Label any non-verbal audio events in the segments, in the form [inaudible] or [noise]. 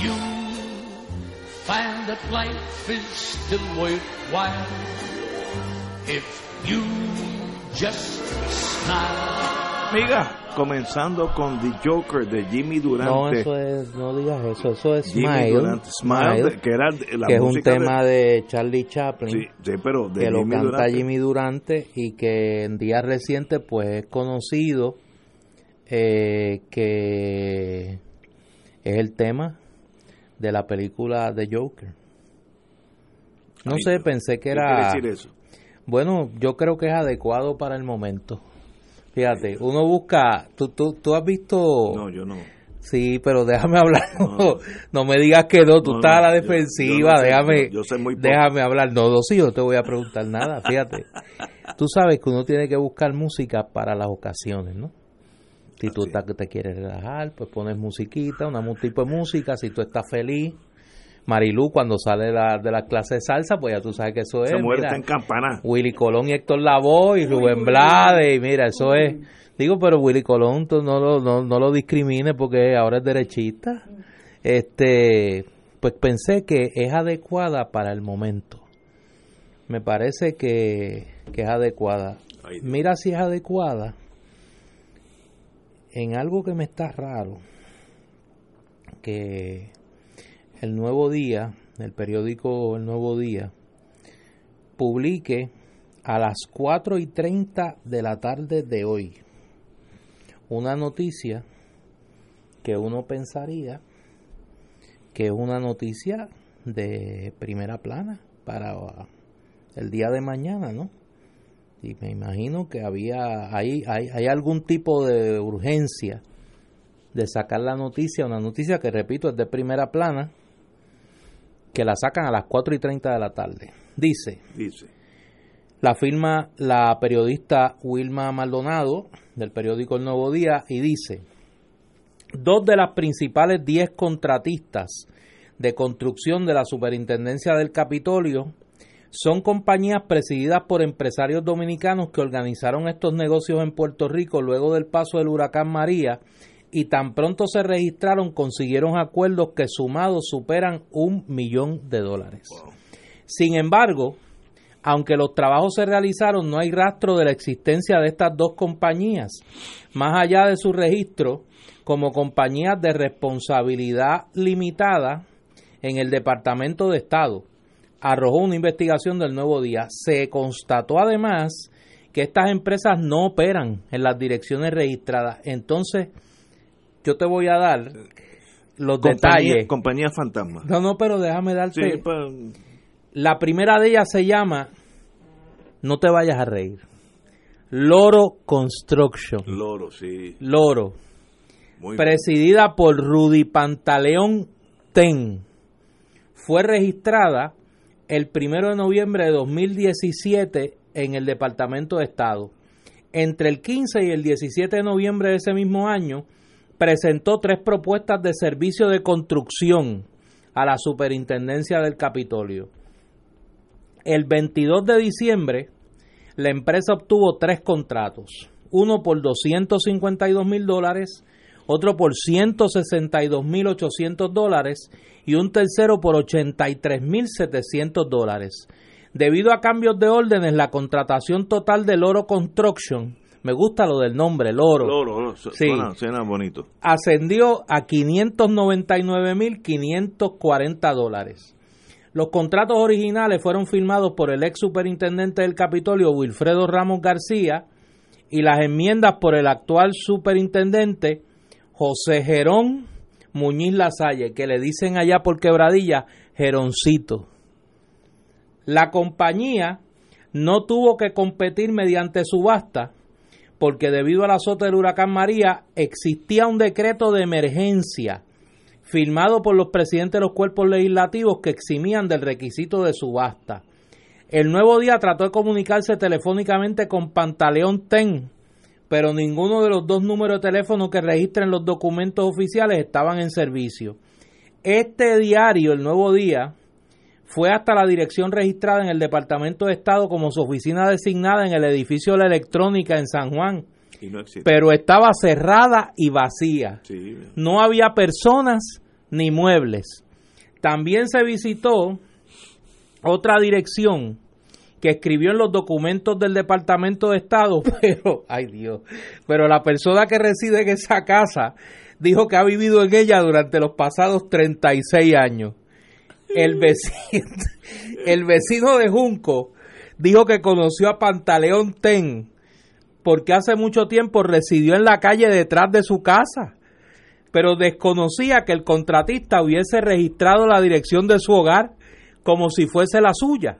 You find that life is still worthwhile if you just smile. Amiga, comenzando con The Joker de Jimmy Durante. No, eso es, no digas eso, eso es Jimmy Smile. Durante, Smile, que era la que es un tema de, Charlie Chaplin. Sí, sí, pero de que lo Jimmy canta Durante. Jimmy Durante y que en días recientes pues es conocido eh, que es el tema de la película de Joker. No Ay, sé, pensé que ¿Qué era... quiere decir eso? Bueno, yo creo que es adecuado para el momento. Fíjate, uno busca... ¿Tú, tú, tú has visto...? No, yo no. Sí, pero déjame hablar. No, No. [laughs] no me digas que no, tú No, estás a la yo- defensiva. yo no sé, déjame, yo- sé muy poco. déjame hablar. No, no, sí, yo te voy a preguntar nada. Fíjate, [laughs] tú sabes que uno tiene que buscar música para las ocasiones, ¿no? Si tú estás que te quieres relajar, pues pones musiquita, una mu- tipo de música. Si tú estás feliz, Marilú cuando sale de la, de la clase de salsa, pues ya tú sabes que eso es. Mira, está en campana. Willy Colón y Héctor Lavoe y Rubén Blades, y mira, eso es. Digo, pero Willy Colón tú no lo, no, no lo discrimine porque ahora es derechista. Este, pues pensé que es adecuada para el momento. Me parece que, que es adecuada. Mira si es adecuada en algo que me está raro, que el Nuevo Día, el periódico El Nuevo Día, publique a las 4 y 30 de la tarde de hoy una noticia que uno pensaría que es una noticia de primera plana para el día de mañana, ¿no? Y me imagino que había hay, hay, hay algún tipo de urgencia de sacar la noticia, una noticia que repito es de primera plana, que la sacan a las 4 y 30 de la tarde. Dice, Dice. la firma la periodista Wilma Maldonado del periódico El Nuevo Día y dice, dos de las principales 10 contratistas de construcción de la Superintendencia del Capitolio son compañías presididas por empresarios dominicanos que organizaron estos negocios en Puerto Rico luego del paso del huracán María y tan pronto se registraron consiguieron acuerdos que sumados superan un millón de dólares. Sin embargo, aunque los trabajos se realizaron, no hay rastro de la existencia de estas dos compañías, más allá de su registro como compañías de responsabilidad limitada en el Departamento de Estado. Arrojó una investigación del Nuevo Día. Se constató además que estas empresas no operan en las direcciones registradas. Entonces, yo te voy a dar los Compañía, detalles. compañía fantasma. No, no, pero déjame darte. Sí, pues, La primera de ellas se llama, no te vayas a reír, Loro Construction. loro, sí. Loro, Muy bien. presidida por Rudy Pantaleón Ten, fue registrada el 1 de noviembre de 2017 en el Departamento de Estado. Entre el 15 y el 17 de noviembre de ese mismo año, presentó tres propuestas de servicio de construcción a la Superintendencia del Capitolio. El 22 de diciembre, la empresa obtuvo tres contratos, uno por 252 mil dólares, otro por 162 mil 800 dólares y un tercero por 83 mil 700 dólares. Debido a cambios de órdenes, la contratación total del Oro Construction me gusta lo del nombre, el oro. oro, suena, bonito. Ascendió a 599.540 dólares. Los contratos originales fueron firmados por el ex superintendente del Capitolio, Wilfredo Ramos García, y las enmiendas por el actual superintendente, José Gerón Muñiz Lasalle, que le dicen allá por quebradilla, Geroncito. La compañía no tuvo que competir mediante subasta porque debido al azote del huracán María existía un decreto de emergencia firmado por los presidentes de los cuerpos legislativos que eximían del requisito de subasta. El nuevo día trató de comunicarse telefónicamente con Pantaleón Ten, pero ninguno de los dos números de teléfono que registran los documentos oficiales estaban en servicio. Este diario, el nuevo día, fue hasta la dirección registrada en el Departamento de Estado como su oficina designada en el edificio de la electrónica en San Juan. pero estaba cerrada y vacía. No había personas ni muebles. También se visitó otra dirección que escribió en los documentos del Departamento de Estado, [laughs] pero, ay Dios, pero la persona que reside en esa casa dijo que ha vivido en ella durante los pasados 36 años el vecino, [laughs] el vecino de Junco dijo que conoció a Pantaleón Ten porque hace mucho tiempo residió en la calle detrás de su casa, pero desconocía que el contratista hubiese registrado la dirección de su hogar como si fuese la suya.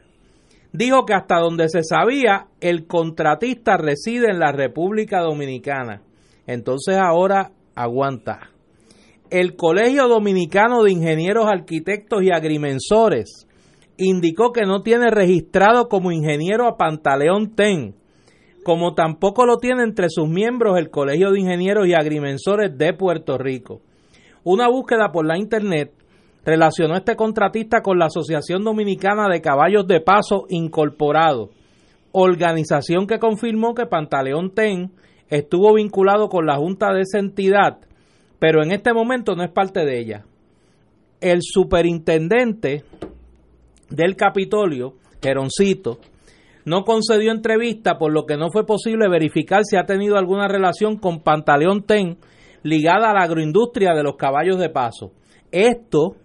Dijo que hasta donde se sabía, el contratista reside en la República Dominicana. Entonces ahora aguanta el Colegio Dominicano de Ingenieros, Arquitectos y Agrimensores indicó que no tiene registrado como ingeniero a Pantaleón Ten, como tampoco lo tiene entre sus miembros el Colegio de Ingenieros y Agrimensores de Puerto Rico. Una búsqueda por la Internet relacionó este contratista con la Asociación Dominicana de Caballos de Paso Incorporado, organización que confirmó que Pantaleón Ten estuvo vinculado con la Junta de esa entidad pero en este momento no es parte de ella. El superintendente del Capitolio, Geroncito, no concedió entrevista por lo que no fue posible verificar si ha tenido alguna relación con Pantaleón Ten ligada a la agroindustria de los caballos de paso. Esto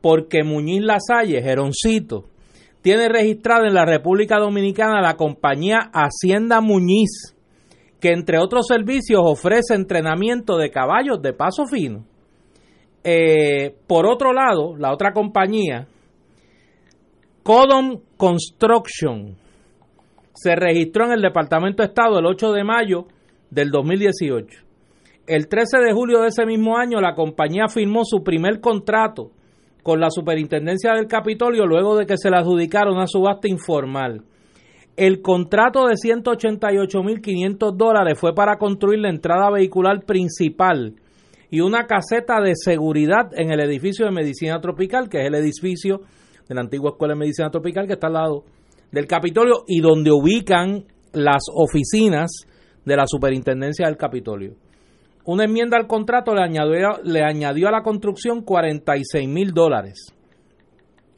porque Muñiz Lasalle, Geroncito, tiene registrada en la República Dominicana la compañía Hacienda Muñiz, que entre otros servicios ofrece entrenamiento de caballos de paso fino. Eh, por otro lado, la otra compañía, Codom Construction, se registró en el Departamento de Estado el 8 de mayo del 2018. El 13 de julio de ese mismo año, la compañía firmó su primer contrato con la Superintendencia del Capitolio luego de que se le adjudicaron una subasta informal. El contrato de 188.500 dólares fue para construir la entrada vehicular principal y una caseta de seguridad en el edificio de medicina tropical, que es el edificio de la antigua Escuela de Medicina Tropical que está al lado del Capitolio y donde ubican las oficinas de la Superintendencia del Capitolio. Una enmienda al contrato le añadió, le añadió a la construcción 46 mil dólares.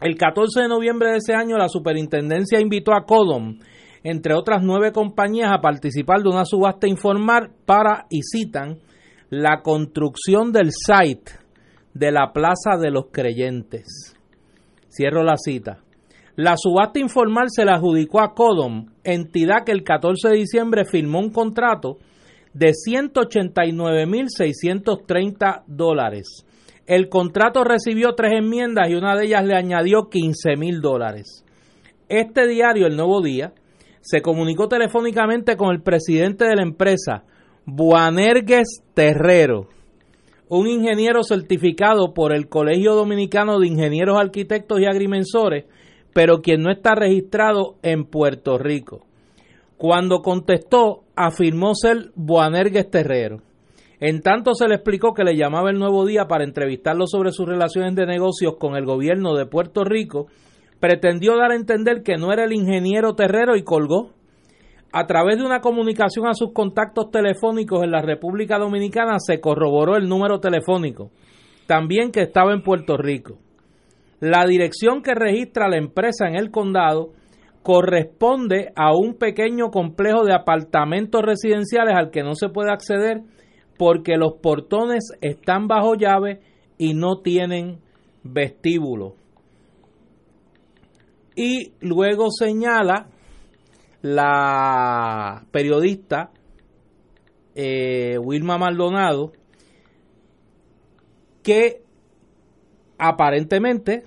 El 14 de noviembre de ese año, la superintendencia invitó a Codom, entre otras nueve compañías, a participar de una subasta informal para, y citan, la construcción del site de la Plaza de los Creyentes. Cierro la cita. La subasta informal se la adjudicó a Codom, entidad que el 14 de diciembre firmó un contrato de 189.630 dólares el contrato recibió tres enmiendas y una de ellas le añadió 15 mil dólares. Este diario, El Nuevo Día, se comunicó telefónicamente con el presidente de la empresa, Buanergues Terrero, un ingeniero certificado por el Colegio Dominicano de Ingenieros Arquitectos y Agrimensores, pero quien no está registrado en Puerto Rico. Cuando contestó, afirmó ser Boanergues Terrero. En tanto se le explicó que le llamaba el nuevo día para entrevistarlo sobre sus relaciones de negocios con el gobierno de Puerto Rico, pretendió dar a entender que no era el ingeniero Terrero y colgó. A través de una comunicación a sus contactos telefónicos en la República Dominicana se corroboró el número telefónico, también que estaba en Puerto Rico. La dirección que registra la empresa en el condado corresponde a un pequeño complejo de apartamentos residenciales al que no se puede acceder porque los portones están bajo llave y no tienen vestíbulo. Y luego señala la periodista eh, Wilma Maldonado que aparentemente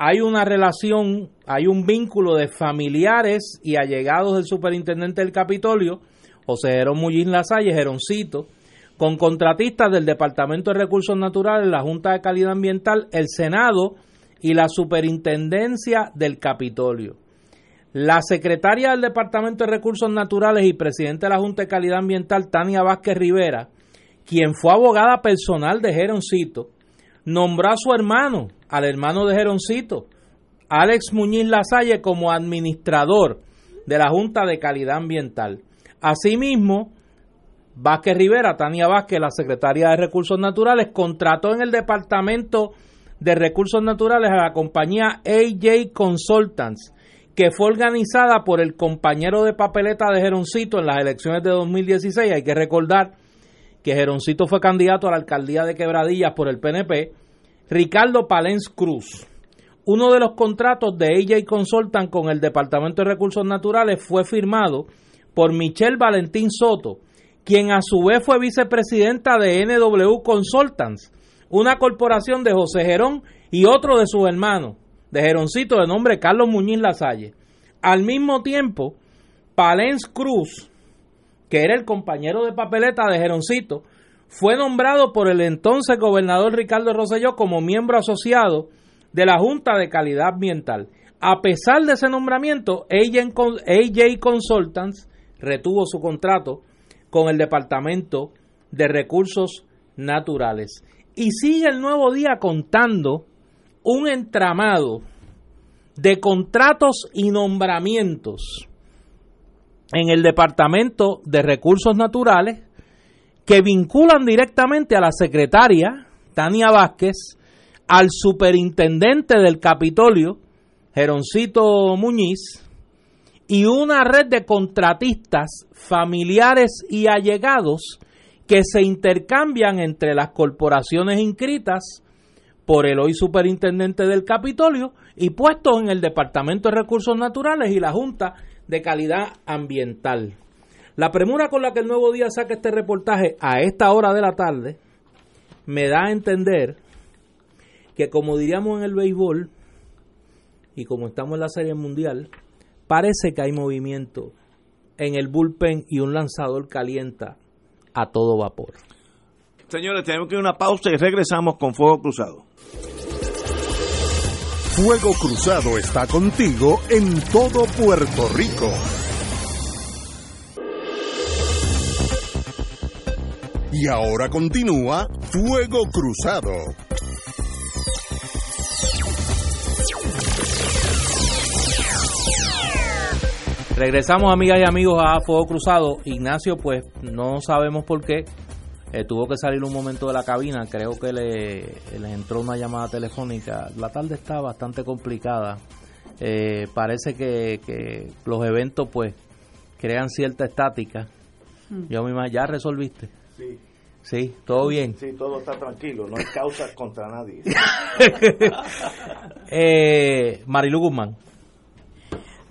hay una relación, hay un vínculo de familiares y allegados del superintendente del Capitolio, José Jerón Mullín Lasalle, Jeroncito, con contratistas del Departamento de Recursos Naturales, la Junta de Calidad Ambiental, el Senado y la Superintendencia del Capitolio. La secretaria del Departamento de Recursos Naturales y presidente de la Junta de Calidad Ambiental, Tania Vázquez Rivera, quien fue abogada personal de Jeroncito, nombró a su hermano, al hermano de Jeroncito, Alex Muñiz Lasalle, como administrador de la Junta de Calidad Ambiental. Asimismo, Vázquez Rivera, Tania Vázquez, la secretaria de Recursos Naturales, contrató en el Departamento de Recursos Naturales a la compañía AJ Consultants, que fue organizada por el compañero de papeleta de Jeroncito en las elecciones de 2016. Hay que recordar que Jeroncito fue candidato a la alcaldía de Quebradillas por el PNP, Ricardo Palens Cruz. Uno de los contratos de AJ Consultant con el Departamento de Recursos Naturales fue firmado por Michelle Valentín Soto, quien a su vez fue vicepresidenta de NW Consultants, una corporación de José Gerón y otro de sus hermanos, de Jeroncito de nombre Carlos Muñiz Lasalle. Al mismo tiempo, Palens Cruz, que era el compañero de papeleta de Jeroncito, fue nombrado por el entonces gobernador Ricardo Rosselló como miembro asociado de la Junta de Calidad Ambiental. A pesar de ese nombramiento, AJ Consultants retuvo su contrato con el Departamento de Recursos Naturales. Y sigue el nuevo día contando un entramado de contratos y nombramientos en el Departamento de Recursos Naturales que vinculan directamente a la secretaria Tania Vázquez, al superintendente del Capitolio, Geroncito Muñiz, y una red de contratistas familiares y allegados que se intercambian entre las corporaciones inscritas por el hoy superintendente del Capitolio y puestos en el Departamento de Recursos Naturales y la Junta de calidad ambiental. La premura con la que el Nuevo Día saca este reportaje a esta hora de la tarde me da a entender que como diríamos en el béisbol y como estamos en la Serie Mundial, parece que hay movimiento en el bullpen y un lanzador calienta a todo vapor. Señores, tenemos que ir a una pausa y regresamos con Fuego Cruzado. Fuego Cruzado está contigo en todo Puerto Rico. Y ahora continúa Fuego Cruzado. Regresamos amigas y amigos a Fuego Cruzado. Ignacio, pues no sabemos por qué eh, tuvo que salir un momento de la cabina, creo que le, entró una llamada telefónica. La tarde está bastante complicada. Eh, parece que, los eventos pues crean cierta estática. Hmm. Yo misma, ¿ya resolviste? Sí. Sí, todo bien. Sí, todo está tranquilo, no hay [laughs] causa contra nadie. [laughs] eh, Marilu Guzmán.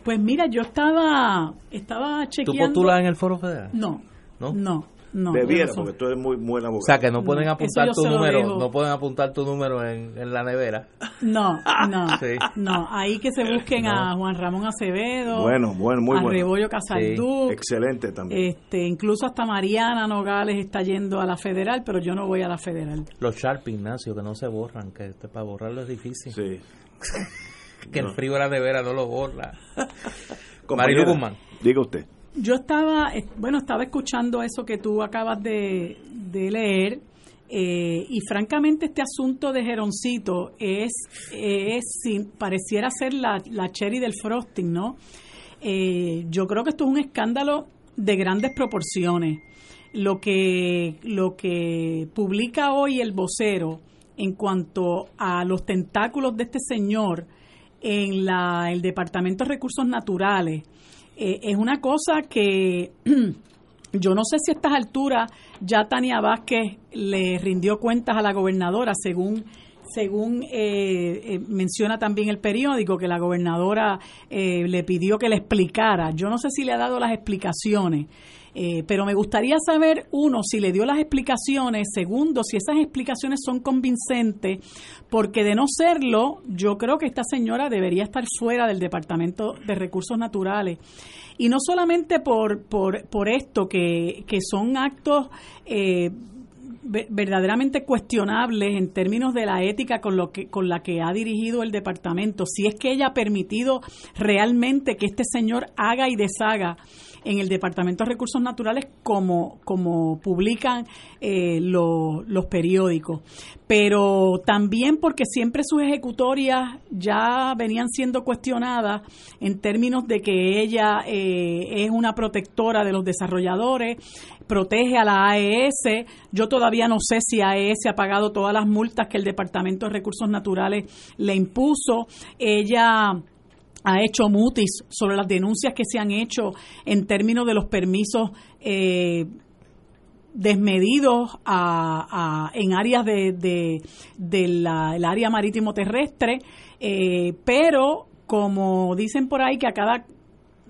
Pues mira, yo estaba estaba chequeando. ¿Tú postulas en el Foro Federal? No. ¿No? No No, Debiera, eso- porque tú eres muy buena O abogada. sea, que no pueden No, apuntar tu número, no pueden apuntar tu número en, en la nevera. No, no, [laughs] Sí. no. Ahí que se busquen a Juan Ramón Acevedo, Bueno, bueno, muy a bueno. Rebollo Casaldú, Excelente también. este, incluso hasta Mariana Nogales está yendo a la federal, pero yo no voy a la federal. Los Sharp, Ignacio, que no se borran, que este, para borrarlo es difícil. sí. [laughs] Que el frío de la nevera no lo borra. [laughs] Marilu Guzmán. Diga usted. Yo estaba, eh, bueno, estaba escuchando eso que tú acabas de, de leer eh, y francamente este asunto de Geroncito es, sin- pareciera ser la, la cherry del frosting, ¿no? Eh, yo creo que esto es un escándalo de grandes proporciones. Lo que, lo que publica hoy el vocero en cuanto a los tentáculos de este señor en la, el Departamento de Recursos Naturales eh, es una cosa que [clears throat] yo no sé si a estas alturas ya Tania Vázquez le rindió cuentas a la gobernadora, según según eh, eh, menciona también el periódico, que la gobernadora eh, le pidió que le explicara. Yo no sé si le ha dado las explicaciones, eh, pero me gustaría saber, uno, si le dio las explicaciones, segundo, si esas explicaciones son convincentes, porque de no serlo, yo creo que esta señora debería estar fuera del Departamento de Recursos Naturales. Y no solamente por, por, por esto, que, que son actos eh, ve- verdaderamente cuestionables en términos de la ética con lo que con la que ha dirigido el departamento si es que ella ha permitido realmente que este señor haga y deshaga en el departamento de recursos naturales como como publican eh, lo- los periódicos pero también porque siempre sus ejecutorias ya venían siendo cuestionadas en términos de que ella eh, es una protectora de los desarrolladores, protege a la AES. Yo todavía no sé si AES ha pagado todas las multas que el Departamento de Recursos Naturales le impuso. Ella ha hecho mutis sobre las denuncias que se han hecho en términos de los permisos eh, desmedidos a, en áreas de, de, área marítimo terrestre, eh, pero como dicen por ahí que a cada,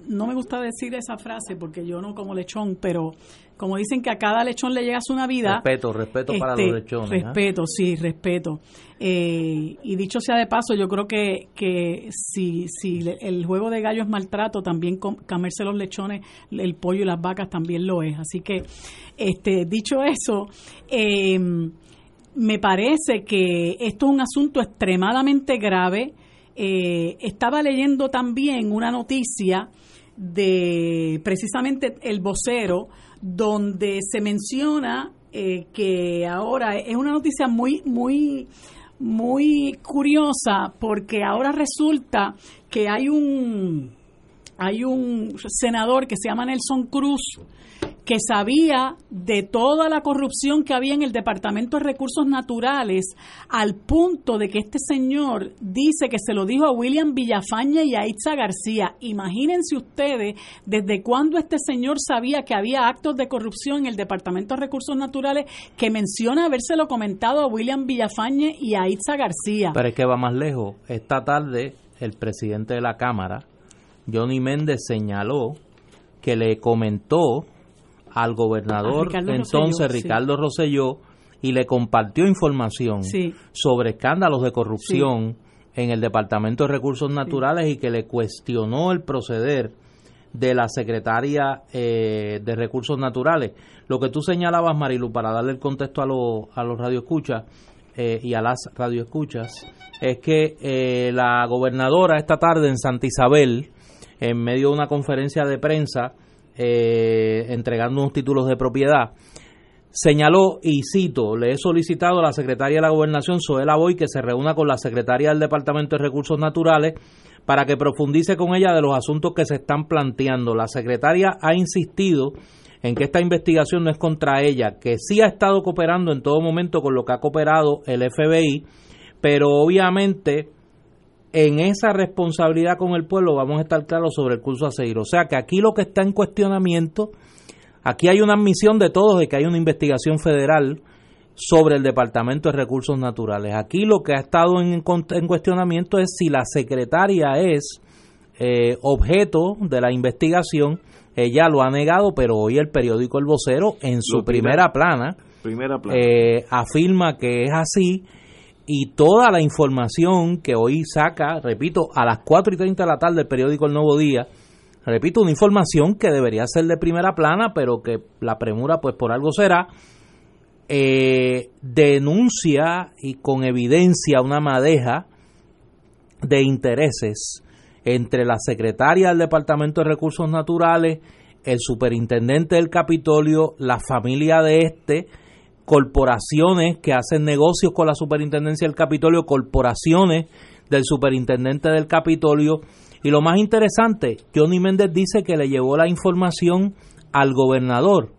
no me gusta decir esa frase porque yo no como lechón, pero como dicen que a cada lechón le llega su Navidad. Respeto, respeto para Este, los lechones. ¿ah? Respeto, sí, respeto. Eh, y dicho sea de paso, yo creo que, que si, si el juego de gallo es maltrato, también com- comerse los lechones, el pollo y las vacas también lo es. Así que, este, dicho eso, eh, me parece que esto es un asunto extremadamente grave. Eh, estaba leyendo también una noticia de precisamente el vocero, donde se menciona eh, que ahora es una noticia muy, muy, muy curiosa, porque ahora resulta que hay un hay un senador que se llama Nelson Cruz que sabía de toda la corrupción que había en el Departamento de Recursos Naturales al punto de que este señor dice que se lo dijo a William Villafaña y a Itza García. Imagínense ustedes desde cuándo este señor sabía que había actos de corrupción en el Departamento de Recursos Naturales que menciona habérselo comentado a William Villafañe y a Itza García. Pero es que va más lejos. Esta tarde, el presidente de la Cámara, Johnny Méndez, señaló que le comentó al gobernador Ricardo entonces Rosselló, sí. Ricardo Rosselló y le compartió información Sí. sobre escándalos de corrupción en el Departamento de Recursos Naturales y que le cuestionó el proceder de la secretaria eh, de Recursos Naturales. Lo que tú señalabas, Marilu, para darle el contexto a, los a los radioescuchas eh, y a las radioescuchas, es que eh, la gobernadora esta tarde en Santa Isabel, en medio de una conferencia de prensa, eh, entregando unos títulos de propiedad, señaló, y cito, le he solicitado a la secretaria de la Gobernación, Zoela Boy, que se reúna con la secretaria del Departamento de Recursos Naturales para que profundice con ella de los asuntos que se están planteando. La secretaria ha insistido en que esta investigación no es contra ella, que sí ha estado cooperando en todo momento con lo que ha cooperado el FBI, pero obviamente en esa responsabilidad con el pueblo vamos a estar claros sobre el curso a seguir. O sea que aquí lo que está en cuestionamiento, aquí hay una admisión de todos de que hay una investigación federal sobre el Departamento de Recursos Naturales. Aquí lo que ha estado en, en cuestionamiento es si la secretaria es eh, objeto de la investigación ella lo ha negado, pero hoy el periódico El Vocero, en su primera plana, primera plana. Eh, afirma que es así y toda la información que hoy saca, repito, a las 4 y 30 de la tarde el periódico El Nuevo Día, repito, una información que debería ser de primera plana, pero que la premura pues por algo será, eh, denuncia y con evidencia una madeja de intereses entre la secretaria del Departamento de Recursos Naturales, el superintendente del Capitolio, la familia de este, corporaciones que hacen negocios con la superintendencia del Capitolio, corporaciones del superintendente del Capitolio. Y lo más interesante, Johnny Méndez dice que le llevó la información al gobernador.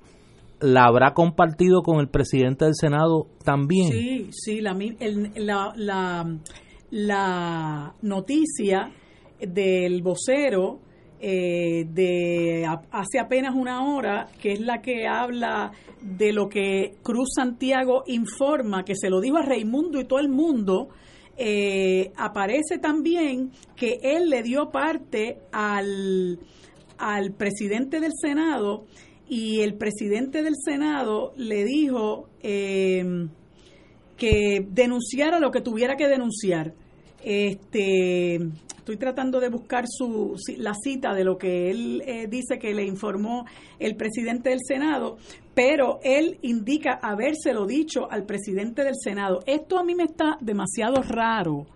¿La habrá compartido con el presidente del Senado también? Sí, sí, la, la, la, la noticia del vocero eh, de hace apenas una hora, que es la que habla de lo que Cruz Santiago informa, que se lo dijo a Raimundo y todo el mundo, eh, aparece también que él le dio parte al, al presidente del Senado y el presidente del Senado le dijo eh, que denunciara lo que tuviera que denunciar. Este, estoy tratando de buscar su, la cita de lo que él eh, dice que le informó el presidente del Senado, pero él indica habérselo dicho al presidente del Senado. Esto a mí me está demasiado raro,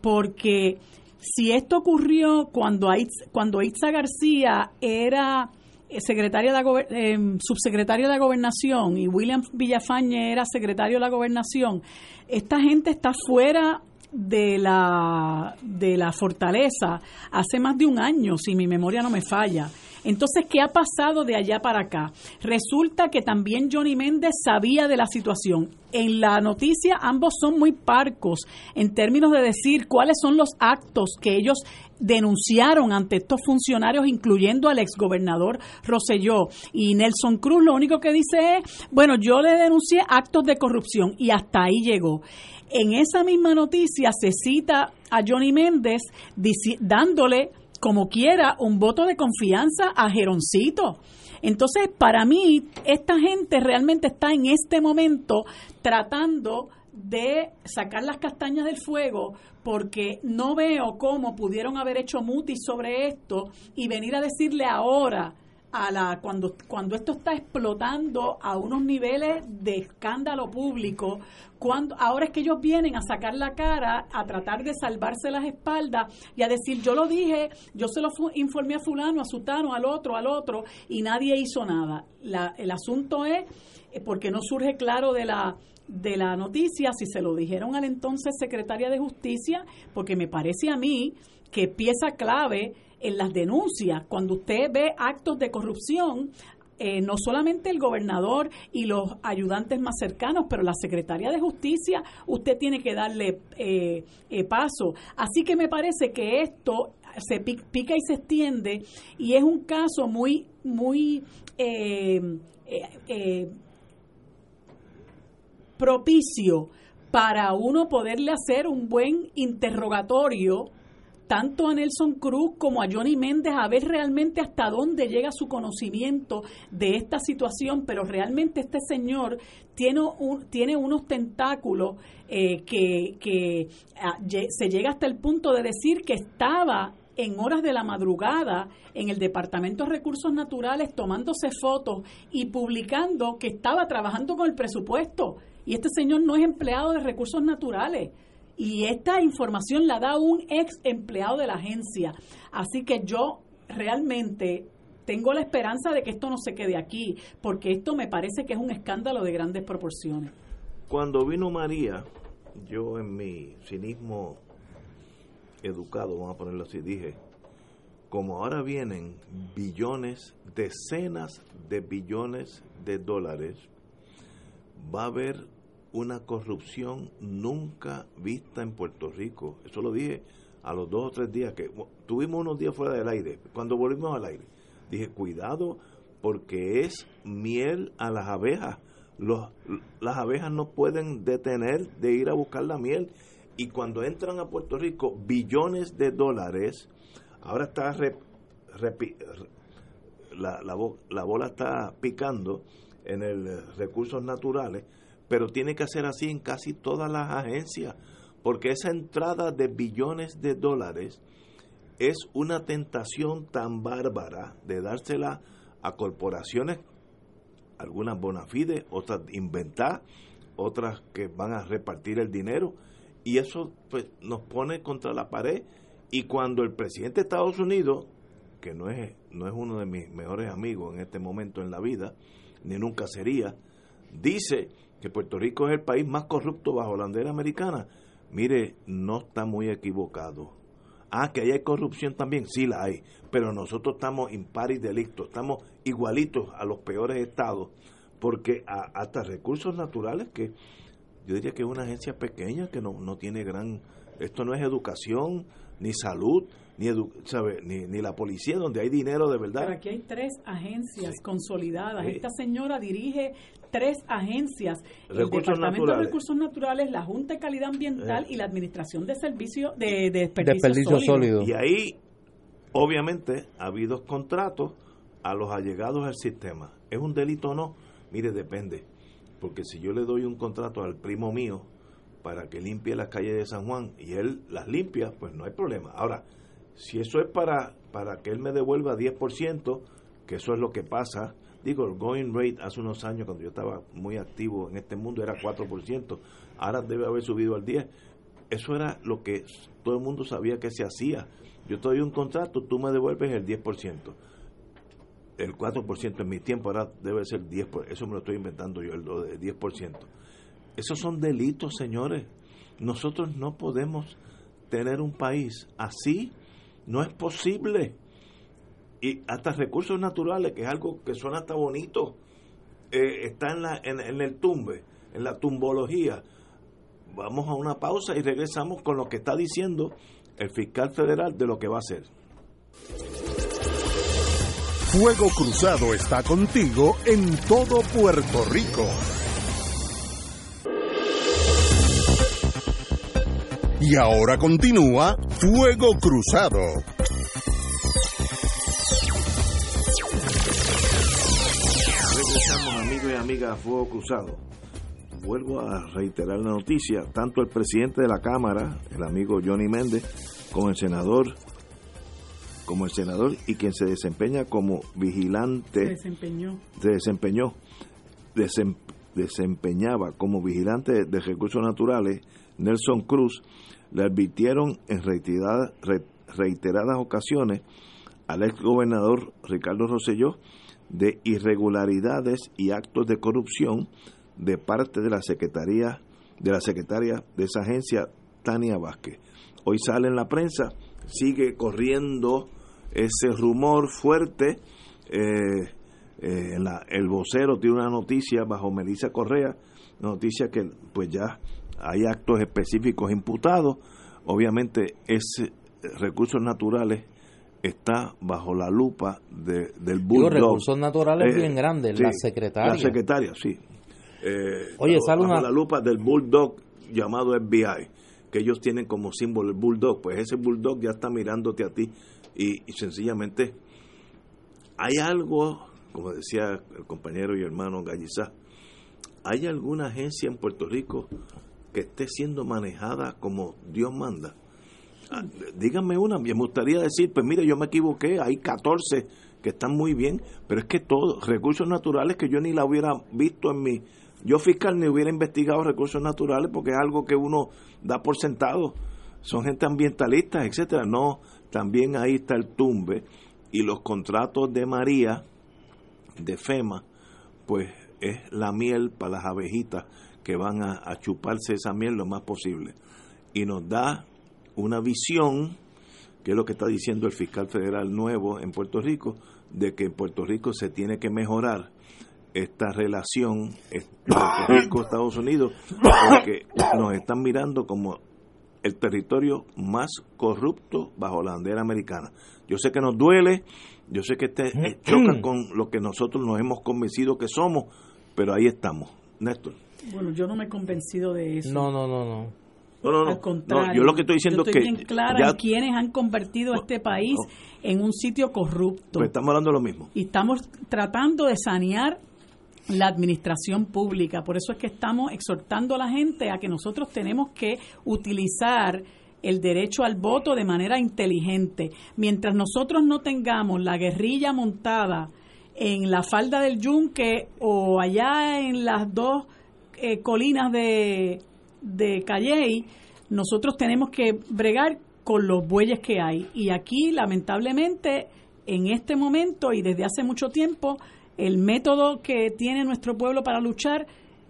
porque si esto ocurrió cuando, cuando Itza García era eh, secretaria de eh, subsecretario de la gobernación y William Villafañe era secretario de la gobernación, esta gente está fuera de la, de la fortaleza hace más de un año, si mi memoria no me falla. Entonces, ¿qué ha pasado de allá para acá? Resulta que también Johnny Méndez sabía de la situación. En la noticia ambos son muy parcos en términos de decir cuáles son los actos que ellos denunciaron ante estos funcionarios, incluyendo al exgobernador Roselló. Y Nelson Cruz lo único que dice es, bueno, yo le denuncié actos de corrupción y hasta ahí llegó. En esa misma noticia se cita a Johnny Méndez dándole como quiera un voto de confianza a Geroncito. Entonces, para mí, esta gente realmente está en este momento tratando de sacar las castañas del fuego porque no veo cómo pudieron haber hecho mutis sobre esto y venir a decirle ahora a la cuando cuando esto está explotando a unos niveles de escándalo público cuando ahora es que ellos vienen a sacar la cara a tratar de salvarse las espaldas y a decir yo lo dije yo se lo informé a fulano a sutano al otro al otro y nadie hizo nada. La, el asunto es eh, porque no surge claro de la de la noticia si se lo dijeron al entonces secretaria de justicia porque me parece a mí que pieza clave en las denuncias, cuando usted ve actos de corrupción, eh, no solamente el gobernador y los ayudantes más cercanos, pero la Secretaría de Justicia, usted tiene que darle eh, eh, paso. Así que me parece que esto se pica y se extiende y es un caso muy, muy propicio para uno poderle hacer un buen interrogatorio tanto a Nelson Cruz como a Johnny Méndez a ver realmente hasta dónde llega su conocimiento de esta situación, pero realmente este señor tiene, un, tiene unos tentáculos eh, que, ah, se llega hasta el punto de decir que estaba en horas de la madrugada en el Departamento de Recursos Naturales tomándose fotos y publicando que estaba trabajando con el presupuesto. Y este señor no es empleado de recursos naturales y esta información la da un ex empleado de la agencia. Así que yo realmente tengo la esperanza de que esto no se quede aquí, porque esto me parece que es un escándalo de grandes proporciones. Cuando vino María, yo en mi cinismo educado, vamos a ponerlo así, dije, como ahora vienen billones, decenas de billones de dólares, va a haber una corrupción nunca vista en Puerto Rico. Eso lo dije a los dos o tres días que tuvimos unos días fuera del aire. Cuando volvimos al aire, dije, cuidado porque es miel a las abejas. Los, las abejas no pueden detener de ir a buscar la miel. Y cuando entran a Puerto Rico, billones de dólares, ahora está la, la, la bola está picando en el recursos naturales, pero tiene que ser así en casi todas las agencias, porque esa entrada de billones de dólares es una tentación tan bárbara de dársela a corporaciones, algunas bona fide, otras inventar, otras que van a repartir el dinero, y eso pues, nos pone contra la pared. Y cuando el presidente de Estados Unidos, que no es, no es uno de mis mejores amigos en este momento en la vida, ni nunca sería, dice que Puerto Rico es el país más corrupto bajo la bandera americana, mire, no está muy equivocado. Ah, que hay corrupción también, sí la hay, pero nosotros estamos impares delictos, estamos igualitos a los peores estados, porque hasta recursos naturales que yo diría que es una agencia pequeña que no, no tiene gran, esto no es educación, ni salud, ni, sabe, ni, ni, la policía, donde hay dinero de verdad. Pero aquí hay tres agencias consolidadas. Esta señora dirige tres agencias, el Departamento de Recursos Naturales, la Junta de Calidad Ambiental y la Administración de Servicios de, Desperdicio, sólido. Y ahí, obviamente, ha habido contratos a los allegados al sistema. ¿Es un delito o no? Mire, depende. Porque si yo le doy un contrato al primo mío para que limpie las calles de San Juan y él las limpia, pues no hay problema. Ahora, si eso es para, para que él me devuelva 10%, que eso es lo que pasa, digo, el going rate hace unos años cuando yo estaba muy activo en este mundo era 4%, ahora debe haber subido al 10%. Eso era lo que todo el mundo sabía que se hacía. Yo te doy un contrato, tú me devuelves el 10%. El 4% en mi tiempo ahora debe ser 10%. Eso me lo estoy inventando yo, el 10%. Esos son delitos, señores. Nosotros no podemos tener un país así. No es posible. Y hasta recursos naturales, que es algo que suena hasta bonito, eh, está en, la, en, en el tumbe, en la tumbología. Vamos a una pausa y regresamos con lo que está diciendo el fiscal federal de lo que va a hacer. Fuego Cruzado está contigo en todo Puerto Rico. Y ahora continúa Fuego Cruzado. Regresamos amigos y amigas a Fuego Cruzado. Vuelvo a reiterar la noticia, tanto el presidente de la Cámara, el amigo Johnny Méndez, como el senador como el senador y quien se desempeña como vigilante se desempeñó se desempeñó desempeñaba como vigilante de recursos naturales Nelson Cruz le advirtieron en reiteradas, ocasiones al ex gobernador Ricardo Rosselló de irregularidades y actos de corrupción de parte de la secretaría de la secretaria de esa agencia Tania Vázquez. Hoy sale en la prensa, sigue corriendo ese rumor fuerte. Eh, eh, el vocero tiene una noticia bajo Melissa Correa, noticia que pues ya hay actos específicos imputados. Obviamente, ese recursos naturales está bajo la lupa de, del Bulldog. Los recursos naturales eh, bien grandes, la secretaria. La secretaria, sí. Eh, Oye, sale bajo la lupa del Bulldog llamado FBI, que ellos tienen como símbolo el Bulldog. Pues ese Bulldog ya está mirándote a ti y, y sencillamente hay algo, como decía el compañero y hermano Gallizá, ¿hay alguna agencia en Puerto Rico que esté siendo manejada como Dios manda. Ah, díganme una, me gustaría decir, pues mire, yo me equivoqué, hay 14 que están muy bien, pero es que todos, recursos naturales que yo ni la hubiera visto en mi, yo fiscal ni hubiera investigado recursos naturales porque es algo que uno da por sentado, son gente ambientalista, etcétera, no, también ahí está el tumbe y los contratos de María, de FEMA, pues es la miel para las abejitas que van a, chuparse esa miel lo más posible. Y nos da una visión, que es lo que está diciendo el fiscal federal nuevo en Puerto Rico, de que en Puerto Rico se tiene que mejorar esta relación Puerto Rico-Estados Unidos, porque nos están mirando como el territorio más corrupto bajo la bandera americana. Yo sé que nos duele, yo sé que este choca [clears throat] con lo que nosotros nos hemos convencido que somos, pero ahí estamos. Néstor. Bueno, yo no me he convencido de eso. No, no, no, no. No, no, no. Al contrario. yo lo que estoy diciendo Yo es que bien clara ya- en quienes han convertido a este país en un sitio corrupto. pues estamos hablando de lo mismo. y estamos tratando de sanear la administración pública. Por eso es que estamos exhortando a la gente a que nosotros tenemos que utilizar el derecho al voto de manera inteligente. Mientras nosotros no tengamos la guerrilla montada en la falda del yunque o allá en las dos eh, colinas de, de Calley, nosotros tenemos que bregar con los bueyes que hay. Y aquí, lamentablemente, en este momento y desde hace mucho tiempo, el método que tiene nuestro pueblo para luchar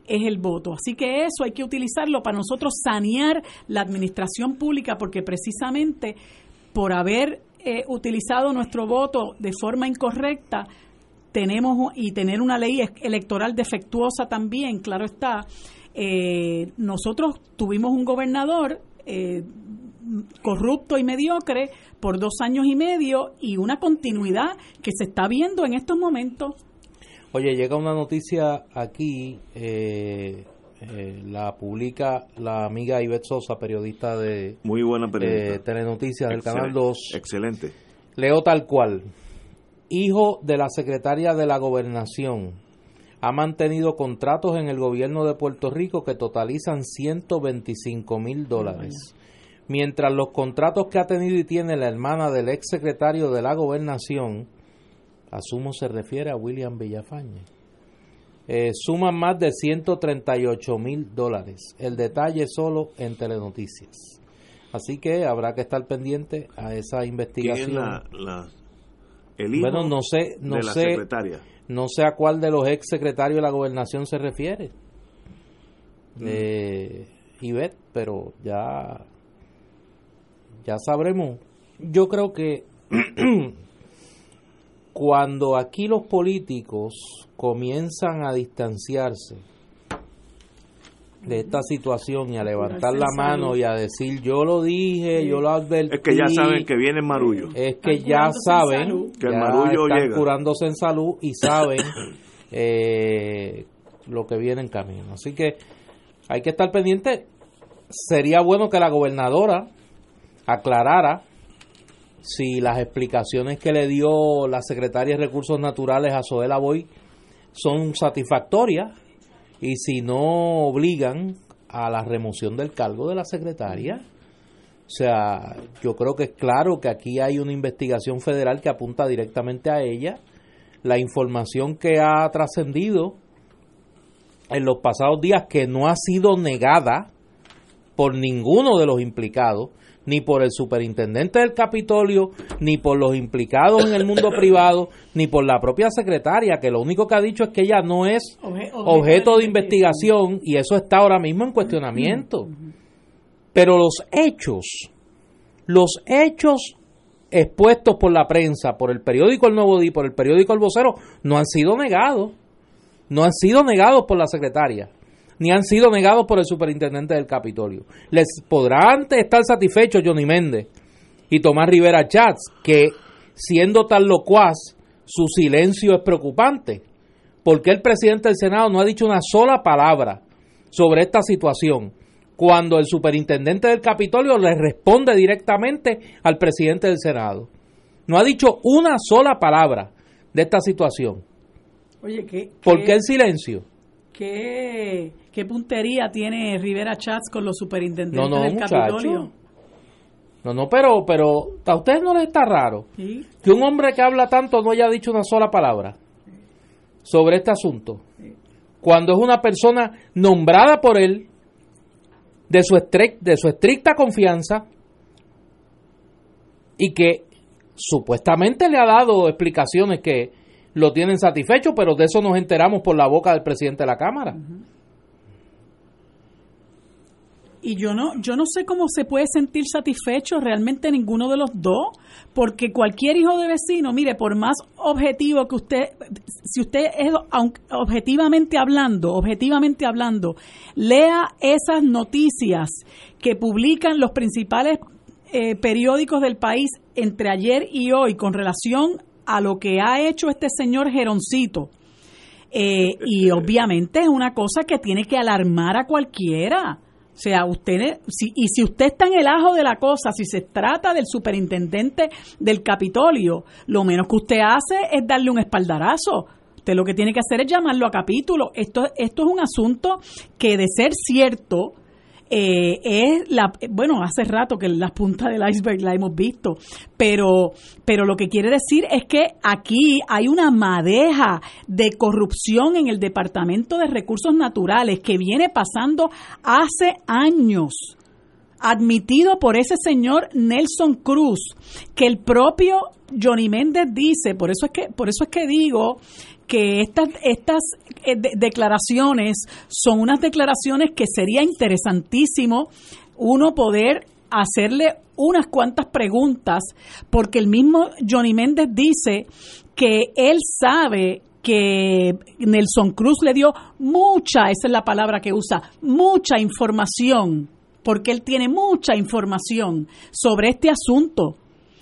es el voto. Así que eso hay que utilizarlo para nosotros sanear la administración pública, porque precisamente por haber eh, utilizado nuestro voto de forma incorrecta, tenemos y tener una ley e- electoral defectuosa también, claro está. eh, nosotros tuvimos un gobernador eh, corrupto y mediocre por dos años y medio y una continuidad que se está viendo en estos momentos. Oye, llega una noticia aquí, eh, eh, la publica la amiga Ivette Sosa, periodista de Muy buena eh, periodista. Telenoticias del Excelente, Canal 2. Excelente. Leo tal cual. Hijo de la secretaria de la gobernación. Ha mantenido contratos en el gobierno de Puerto Rico que totalizan 125 mil dólares. Mientras los contratos que ha tenido y tiene la hermana del ex secretario de la gobernación, asumo se refiere a William Villafañe, eh, suman más de 138 mil dólares. El detalle solo en Telenoticias. Así que habrá que estar pendiente a esa ¿Quién es investigación. la, la- el hijo Bueno, no sé, no de la sé, secretaria? no sé a cuál de los ex secretarios de la gobernación se refiere. Eh, Ivette, pero ya, ya sabremos. Yo creo que [clears throat] cuando aquí los políticos comienzan a distanciarse de esta situación y a levantar la mano y a decir yo lo dije, yo lo advertí. Es que ya saben que viene el marullo. Es que ya saben. Que el ya marullo están llega. curándose en salud y saben [coughs] eh, lo que viene en camino. Así que hay que estar pendiente. Sería bueno que la gobernadora aclarara si las explicaciones que le dio la secretaria de Recursos Naturales a Zoela Boy son satisfactorias y si no obligan a la remoción del cargo de la secretaria. O sea, yo creo que es claro que aquí hay una investigación federal que apunta directamente a ella. La información que ha trascendido en los pasados días que no ha sido negada por ninguno de los implicados, ni por el superintendente del Capitolio, ni por los implicados en el mundo [coughs] privado, ni por la propia secretaria, que lo único que ha dicho es que ella no es Obje- objeto de investigación y eso está ahora mismo en cuestionamiento. Pero los hechos, los hechos expuestos por la prensa, por el periódico El Nuevo Día, por el periódico El Vocero, no han sido negados. No han sido negados por la secretaria, ni han sido negados por el superintendente del Capitolio. Les podrán estar satisfechos Johnny Méndez y Tomás Rivera Chats, que siendo tan locuaz, su silencio es preocupante. porque el presidente del Senado no ha dicho una sola palabra sobre esta situación? Cuando el superintendente del Capitolio le responde directamente al presidente del Senado. No ha dicho una sola palabra de esta situación. Oye, ¿qué, ¿Por qué- qué el silencio? qué- qué puntería tiene Rivera Chats con los superintendentes No, no, del muchacho. Capitolio? No, no, pero, pero a ustedes no les está raro Sí, que un hombre que habla tanto no haya dicho una sola palabra sobre este asunto. Cuando es una persona nombrada por él, de su, de su estricta confianza, y que supuestamente le ha dado explicaciones que lo tienen satisfecho, pero de eso nos enteramos por la boca del presidente de la Cámara. Y yo no, yo no sé cómo se puede sentir satisfecho realmente ninguno de los dos, porque cualquier hijo de vecino, mire, por más objetivo que usted, si usted es objetivamente hablando, objetivamente hablando, lea esas noticias que publican los principales eh, periódicos del país entre ayer y hoy con relación a lo que ha hecho este señor Geroncito. Eh, y obviamente es una cosa que tiene que alarmar a cualquiera. Sea, usted, si, y si usted está en el ajo de la cosa, si se trata del superintendente del Capitolio, lo menos que usted hace es darle un espaldarazo. Usted lo que tiene que hacer es llamarlo a capítulo. Esto, esto es un asunto que de ser cierto, eh, es la bueno hace rato que la punta del iceberg la hemos visto pero pero lo que quiere decir es que aquí hay una madeja de corrupción en el departamento de recursos naturales que viene pasando hace años admitido por ese señor Nelson Cruz que el propio Johnny Méndez dice por eso es que por eso es que digo que estas, estas eh, declaraciones son unas declaraciones que sería interesantísimo uno poder hacerle unas cuantas preguntas, porque el mismo Johnny Méndez dice que él sabe que Nelson Cruz le dio mucha, esa es la palabra que usa, mucha información, porque él tiene mucha información sobre este asunto.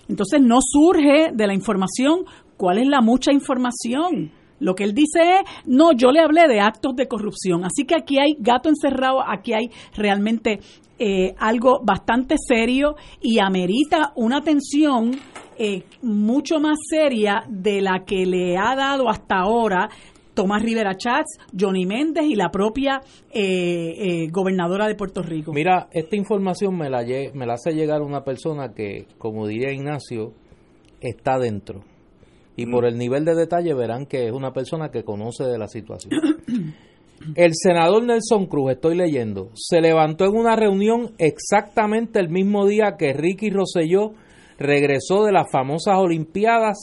Entonces no surge de la información cuál es la mucha información. Lo que él dice es, no, yo le hablé de actos de corrupción. Así que aquí hay gato encerrado, aquí hay realmente eh, algo bastante serio y amerita una atención eh, mucho más seria de la que le ha dado hasta ahora Tomás Rivera Chats, Johnny Méndez y la propia eh, gobernadora de Puerto Rico. Mira, esta información me la, me la hace llegar una persona que, como diría Ignacio, está dentro y por el nivel de detalle verán que es una persona que conoce de la situación. [clears throat] El senador Nelson Cruz, estoy leyendo, se levantó en una reunión exactamente el mismo día que Ricky Rosselló regresó de las famosas Olimpiadas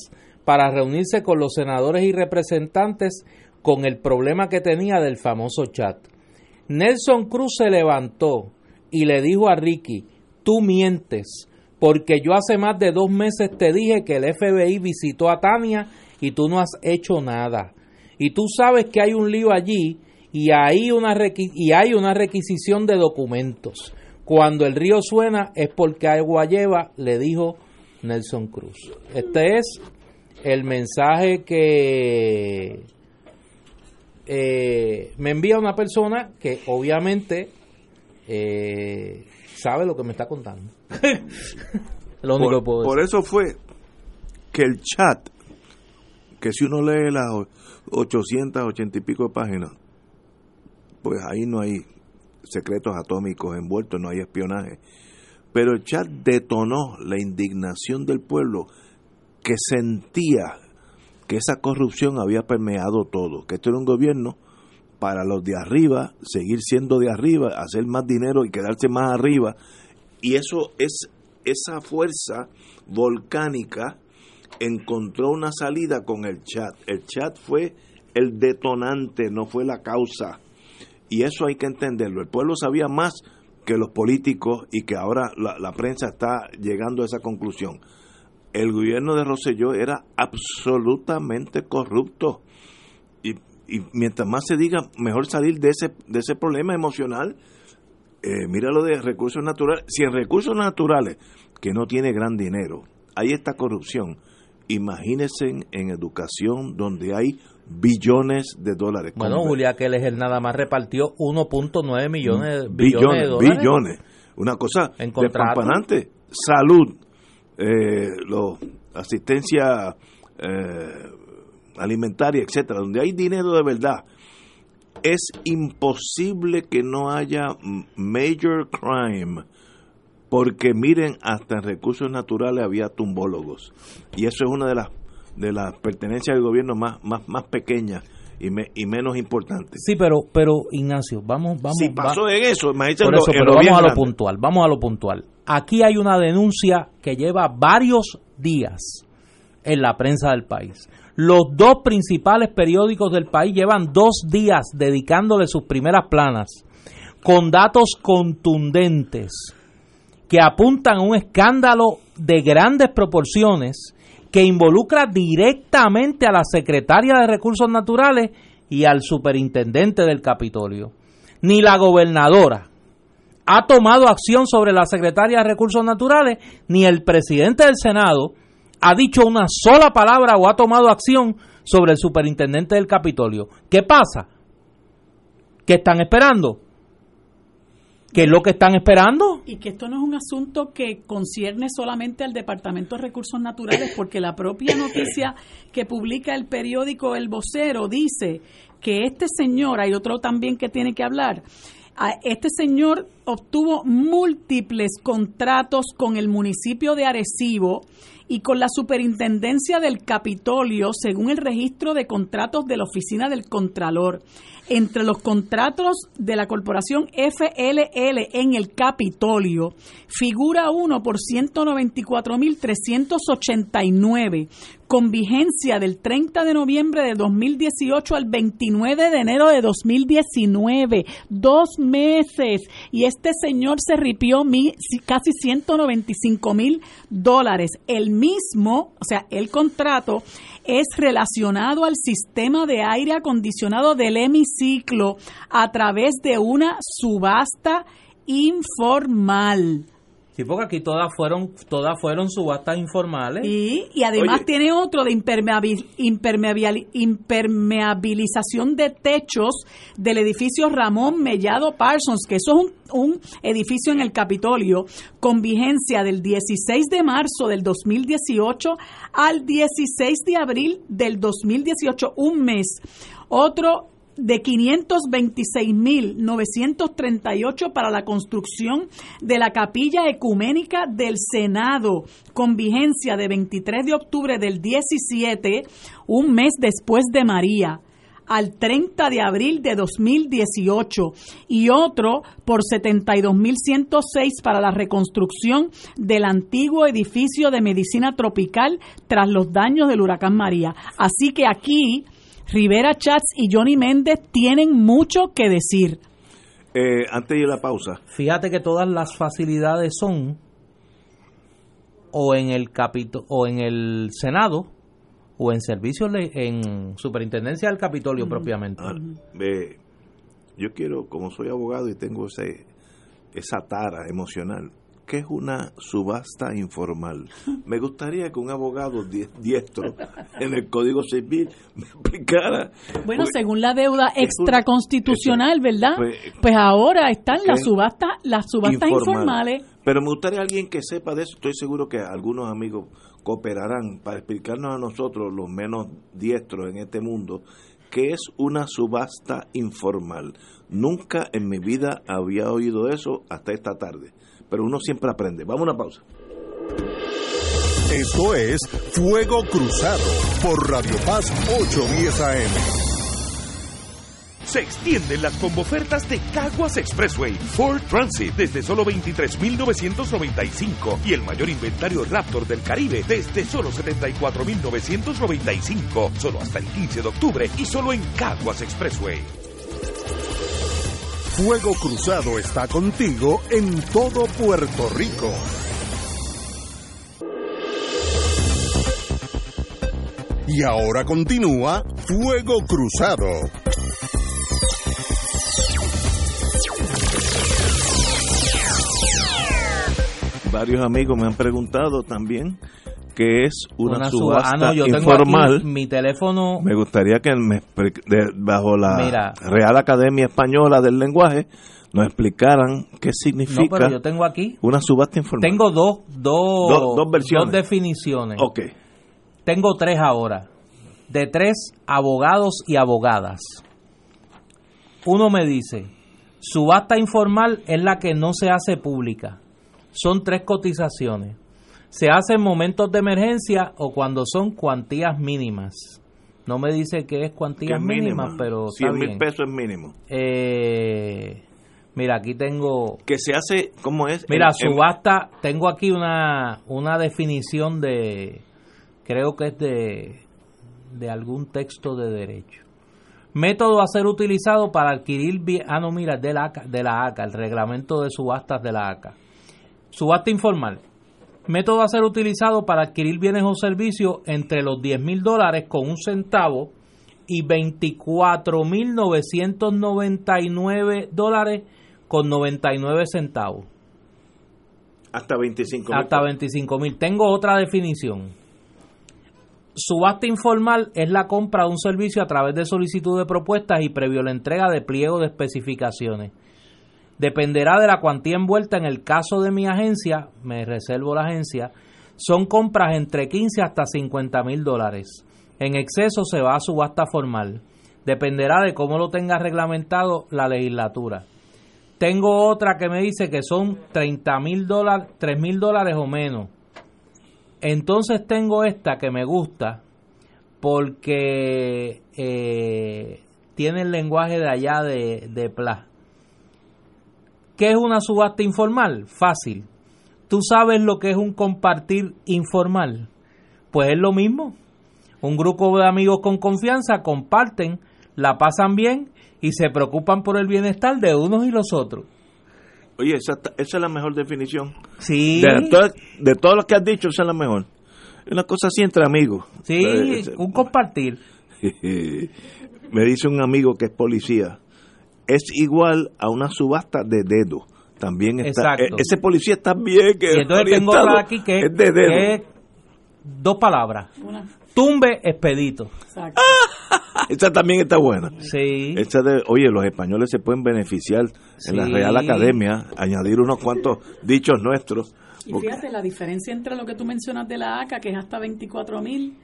para reunirse con los senadores y representantes con el problema que tenía del famoso chat. Nelson Cruz se levantó y le dijo a Ricky, tú mientes, porque yo hace más de dos meses te dije que el FBI visitó a Tania y tú no has hecho nada. Y tú sabes que hay un lío allí y hay una, y hay una requisición de documentos. Cuando el río suena es porque agua lleva, le dijo Nelson Cruz. Este es el mensaje que eh, me envía una persona que obviamente eh, sabe lo que me está contando. [laughs] lo único por, por eso fue que el chat, que si uno lee las 880 y pico de páginas, pues ahí no hay secretos atómicos envueltos, no hay espionaje. Pero el chat detonó la indignación del pueblo que sentía que esa corrupción había permeado todo, que esto era un gobierno para los de arriba, seguir siendo de arriba, hacer más dinero y quedarse más arriba. Y eso es esa fuerza volcánica encontró una salida con el chat. El chat fue el detonante, no fue la causa. Y eso hay que entenderlo. El pueblo sabía más que los políticos y que ahora la, la prensa está llegando a esa conclusión. El gobierno de Rosselló era absolutamente corrupto y mientras más se diga, mejor salir de ese, de ese problema emocional. Eh, mira lo de recursos naturales. Si en recursos naturales, que no tiene gran dinero, hay esta corrupción, imagínense en, educación donde hay billones de dólares. Bueno, Julia Keller nada más repartió 1.9 millones, billones, de dólares. Billones. Una cosa de Salud, eh, lo, asistencia eh, alimentaria, etcétera, donde hay dinero de verdad, es imposible que no haya major crime, porque miren, hasta en recursos naturales había tumbólogos, y eso es una de las de las pertenencias del gobierno más más más pequeñas y, y menos importantes. Sí, pero pero Ignacio, vamos vamos Si pasó en eso, pero vamos a lo puntual, vamos a lo puntual. Aquí hay una denuncia que lleva varios días en la prensa del país. Los dos principales periódicos del país llevan dos días dedicándole sus primeras planas con datos contundentes que apuntan a un escándalo de grandes proporciones que involucra directamente a la secretaria de Recursos Naturales y al superintendente del Capitolio. Ni la gobernadora ha tomado acción sobre la secretaria de Recursos Naturales, ni el presidente del Senado, ha dicho una sola palabra o ha tomado acción sobre el superintendente del Capitolio. ¿Qué pasa? ¿Qué están esperando? ¿Qué es lo que están esperando? Y que esto no es un asunto que concierne solamente al Departamento de Recursos Naturales, porque la propia noticia que publica el periódico El Vocero dice que este señor, hay otro también que tiene que hablar, este señor obtuvo múltiples contratos con el municipio de Arecibo y con la superintendencia del Capitolio, según el registro de contratos de la Oficina del Contralor entre los contratos de la corporación FLL en el Capitolio figura uno por 194.389 con vigencia del 30 de noviembre de 2018 al 29 de enero de 2019. Dos meses. Y este señor se ripió casi 195 mil dólares. El mismo, o sea, el contrato es relacionado al sistema de aire acondicionado del hemiciclo a través de una subasta informal. Sí, porque aquí todas fueron, todas fueron subastas informales. Y, y además tiene otro de impermeabilización de techos del edificio Ramón Mellado Parsons, que eso es un, un edificio en el Capitolio con vigencia del 16 de marzo del 2018 al 16 de abril del 2018, un mes. Otro de 526.938 para la construcción de la capilla ecuménica del Senado, con vigencia de 23 de octubre del 17, un mes después de María al 30 de abril de 2018 y otro por 72.106 para la reconstrucción del antiguo edificio de medicina tropical tras los daños del huracán María. Así que aquí Rivera Chats y Johnny Méndez tienen mucho que decir. Eh, antes de la pausa. Fíjate que todas las facilidades son o en el capito o en el Senado o en servicios en superintendencia del Capitolio propiamente. Ah, yo quiero, como soy abogado y tengo ese, esa tara emocional, ¿Qué es una subasta informal? Me gustaría que un abogado diestro en el Código Civil me explicara. Bueno, según la deuda extraconstitucional, ¿verdad? Pues, pues, ahora están las subastas, las subastas informales. Pero me gustaría alguien que sepa de eso. Estoy seguro que algunos amigos cooperarán para explicarnos a nosotros, los menos diestros en este mundo, qué es una subasta informal. Nunca en mi vida había oído eso hasta esta tarde pero uno siempre aprende. Vamos a una pausa. Esto es Fuego Cruzado por Radio Paz 810 AM. Se extienden las ofertas de Caguas Expressway Ford Transit desde solo 23.995 y el mayor inventario Raptor del Caribe desde solo 74.995, solo hasta el 15 de octubre y solo en Caguas Expressway. Fuego Cruzado está contigo en todo Puerto Rico. Y ahora continúa Fuego Cruzado. Varios amigos me han preguntado también que es una, subasta ah, informal. mi teléfono. Me gustaría que me, bajo la Real Academia Española del Lenguaje nos explicaran qué significa yo tengo aquí una subasta informal. Tengo dos, dos, dos, versiones. dos definiciones. Ok. Tengo tres ahora, de tres abogados y abogadas. Uno me dice, subasta informal es la que no se hace pública. Son tres cotizaciones se hace en momentos de emergencia o cuando son cuantías mínimas. No me dice que es cuantías mínimas, pero 100 mil pesos es mínimo. Eh, mira, aquí tengo... Que se hace, ¿cómo es? Mira, subasta, tengo aquí una, una definición de, creo que es de, de algún texto de derecho. Método a ser utilizado para adquirir... Ah, no, mira, de la, de la ACA, el reglamento de subastas de la ACA. Subasta informal método a ser utilizado para adquirir bienes o servicios entre los 10 mil dólares con un centavo y 24 mil 999 dólares con 99 centavos. Hasta 25 mil. Hasta 25 mil. Tengo otra definición. Subasta informal es la compra de un servicio a través de solicitud de propuestas y previo la entrega de pliego de especificaciones. Dependerá de la cuantía envuelta. En el caso de mi agencia, me reservo la agencia, son compras entre 15 hasta 50 mil dólares. En exceso se va a subasta formal. Dependerá de cómo lo tenga reglamentado la legislatura. Tengo otra que me dice que son 30 mil dólares, 3 mil dólares o menos. Entonces tengo esta que me gusta porque eh, tiene el lenguaje de allá de, de. ¿Qué es una subasta informal? Fácil. ¿Tú sabes lo que es un compartir informal? Pues es lo mismo. Un grupo de amigos con confianza comparten, la pasan bien y se preocupan por el bienestar de unos y los otros. Oye, esa, esa es la mejor definición. Sí. De, todo, de todo lo que has dicho, esa es la mejor. Es una cosa así entre amigos. Sí, Eh, un compartir. [laughs] Me dice un amigo que es policía. Es igual a una subasta de dedo. También está. Exacto. e- ese policía está bien. Que Y entonces tengo aquí que, es de dedo. que es dos palabras. Una- Tumbe expedito. exacto. [laughs] Esa también está buena. Sí. Esa de, oye, los españoles se pueden beneficiar en la. Real Academia, añadir unos cuantos [laughs] dichos nuestros. Y fíjate, la diferencia entre lo que tú mencionas de la ACA, que es hasta 24 mil,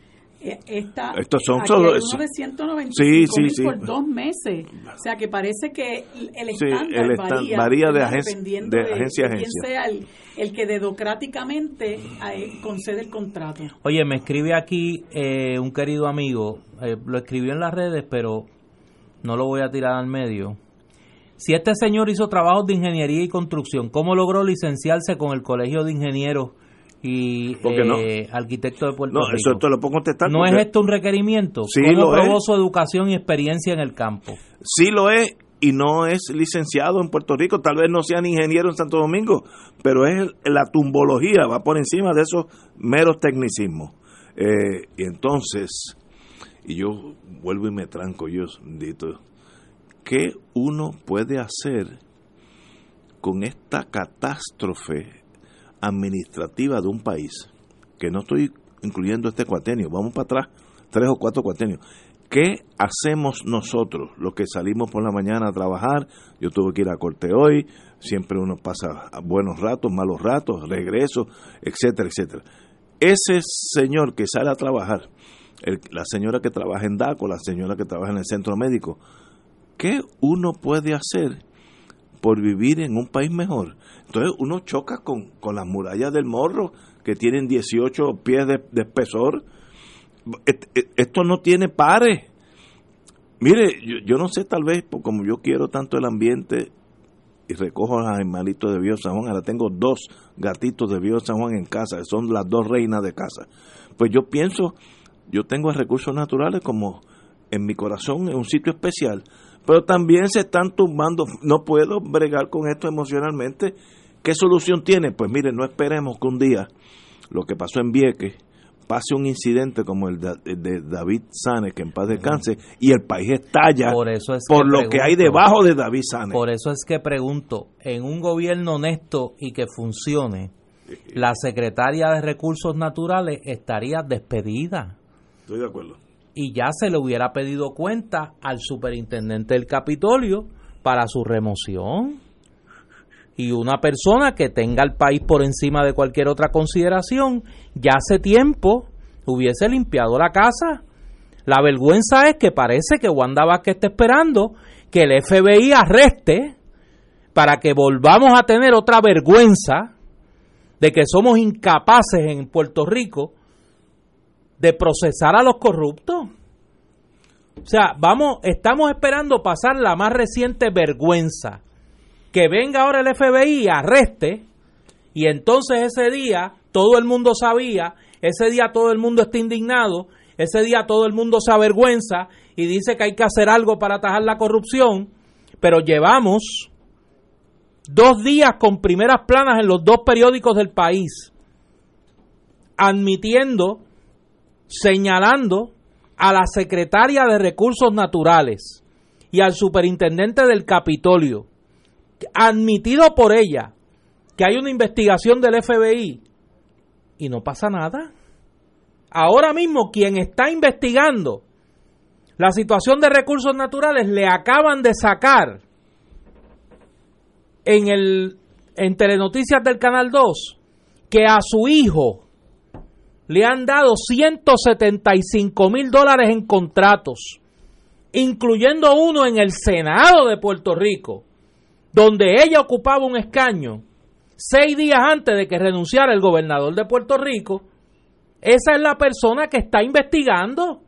esta, Estos son solo- uno de 195 Sí, sí, sí. por dos meses. O sea, que parece que el Sí, estándar el varía, varía de agencia- dependiendo de agencia a quién agencia. sea el, el que dedocráticamente eh, concede el contrato. Oye, me escribe aquí eh, un querido amigo, eh, lo escribió en las redes, pero no lo voy a tirar al medio. Si este señor hizo trabajos de ingeniería y construcción, ¿cómo logró licenciarse con el Colegio de Ingenieros y ¿Por qué no? eh, arquitectos de Puerto No, Rico? eso te lo puedo contestar. ¿No es esto un requerimiento? Sí, ¿Cómo lo probó es. su educación y experiencia en el campo? Sí lo es y no es licenciado en Puerto Rico. Tal vez no sean ingeniero en Santo Domingo, pero es la tumbología, va por encima de esos meros tecnicismos. Eh, y entonces, y yo vuelvo y me tranco, yo, dito, ¿qué uno puede hacer con esta catástrofe administrativa de un país? Que no estoy incluyendo este cuatenio, vamos para atrás, tres o cuatro cuatenios. ¿Qué hacemos nosotros, los que salimos por la mañana a trabajar? Yo tuve que ir a corte hoy, siempre uno pasa buenos ratos, malos ratos, regreso, etcétera, etcétera. Ese señor que sale a trabajar, la señora que trabaja en DACO, la señora que trabaja en el centro médico, ¿qué uno puede hacer por vivir en un país mejor? Entonces uno choca con, con las murallas del morro que tienen 18 pies de, de espesor. Esto no tiene pares. Mire, yo, no sé, tal vez, como yo quiero tanto el ambiente y recojo a los animalitos de Bio San Juan, ahora tengo dos gatitos de Bio San Juan en casa, son las dos reinas de casa. Pues yo pienso, yo tengo recursos naturales como en mi corazón, en un sitio especial, pero también se están tumbando, no puedo bregar con esto emocionalmente. ¿Qué solución tiene? Pues mire, no esperemos que un día lo que pasó en Vieques pase un incidente como el de, David Sanes, que en paz descanse, y el país estalla Por eso es por que lo que hay debajo de David Sanes. Por eso es que pregunto, en un gobierno honesto y que funcione, la secretaria de Recursos Naturales estaría despedida Estoy de acuerdo. Y ya se le hubiera pedido cuenta al superintendente del Capitolio para su remoción. Y una persona que tenga al país por encima de cualquier otra consideración, ya hace tiempo hubiese limpiado la casa. La vergüenza es que parece que Wanda Vázquez está esperando que el FBI arreste para que volvamos a tener otra vergüenza de que somos incapaces en Puerto Rico de procesar a los corruptos. O sea, vamos, estamos esperando pasar la más reciente vergüenza. Que venga ahora el FBI y arreste, y entonces ese día todo el mundo sabía, ese día todo el mundo está indignado, ese día todo el mundo se avergüenza y dice que hay que hacer algo para atajar la corrupción, pero llevamos dos días con primeras planas en los dos periódicos del país, admitiendo, señalando a la secretaria de Recursos Naturales y al superintendente del Capitolio, admitido por ella que hay una investigación del FBI y no pasa nada. Ahora mismo quien está investigando la situación de recursos naturales le acaban de sacar en el en Telenoticias del Canal 2 que a su hijo le han dado 175 mil dólares en contratos, incluyendo uno en el Senado de Puerto Rico, donde ella ocupaba un escaño seis días antes de que renunciara el gobernador de Puerto Rico, esa es la persona que está investigando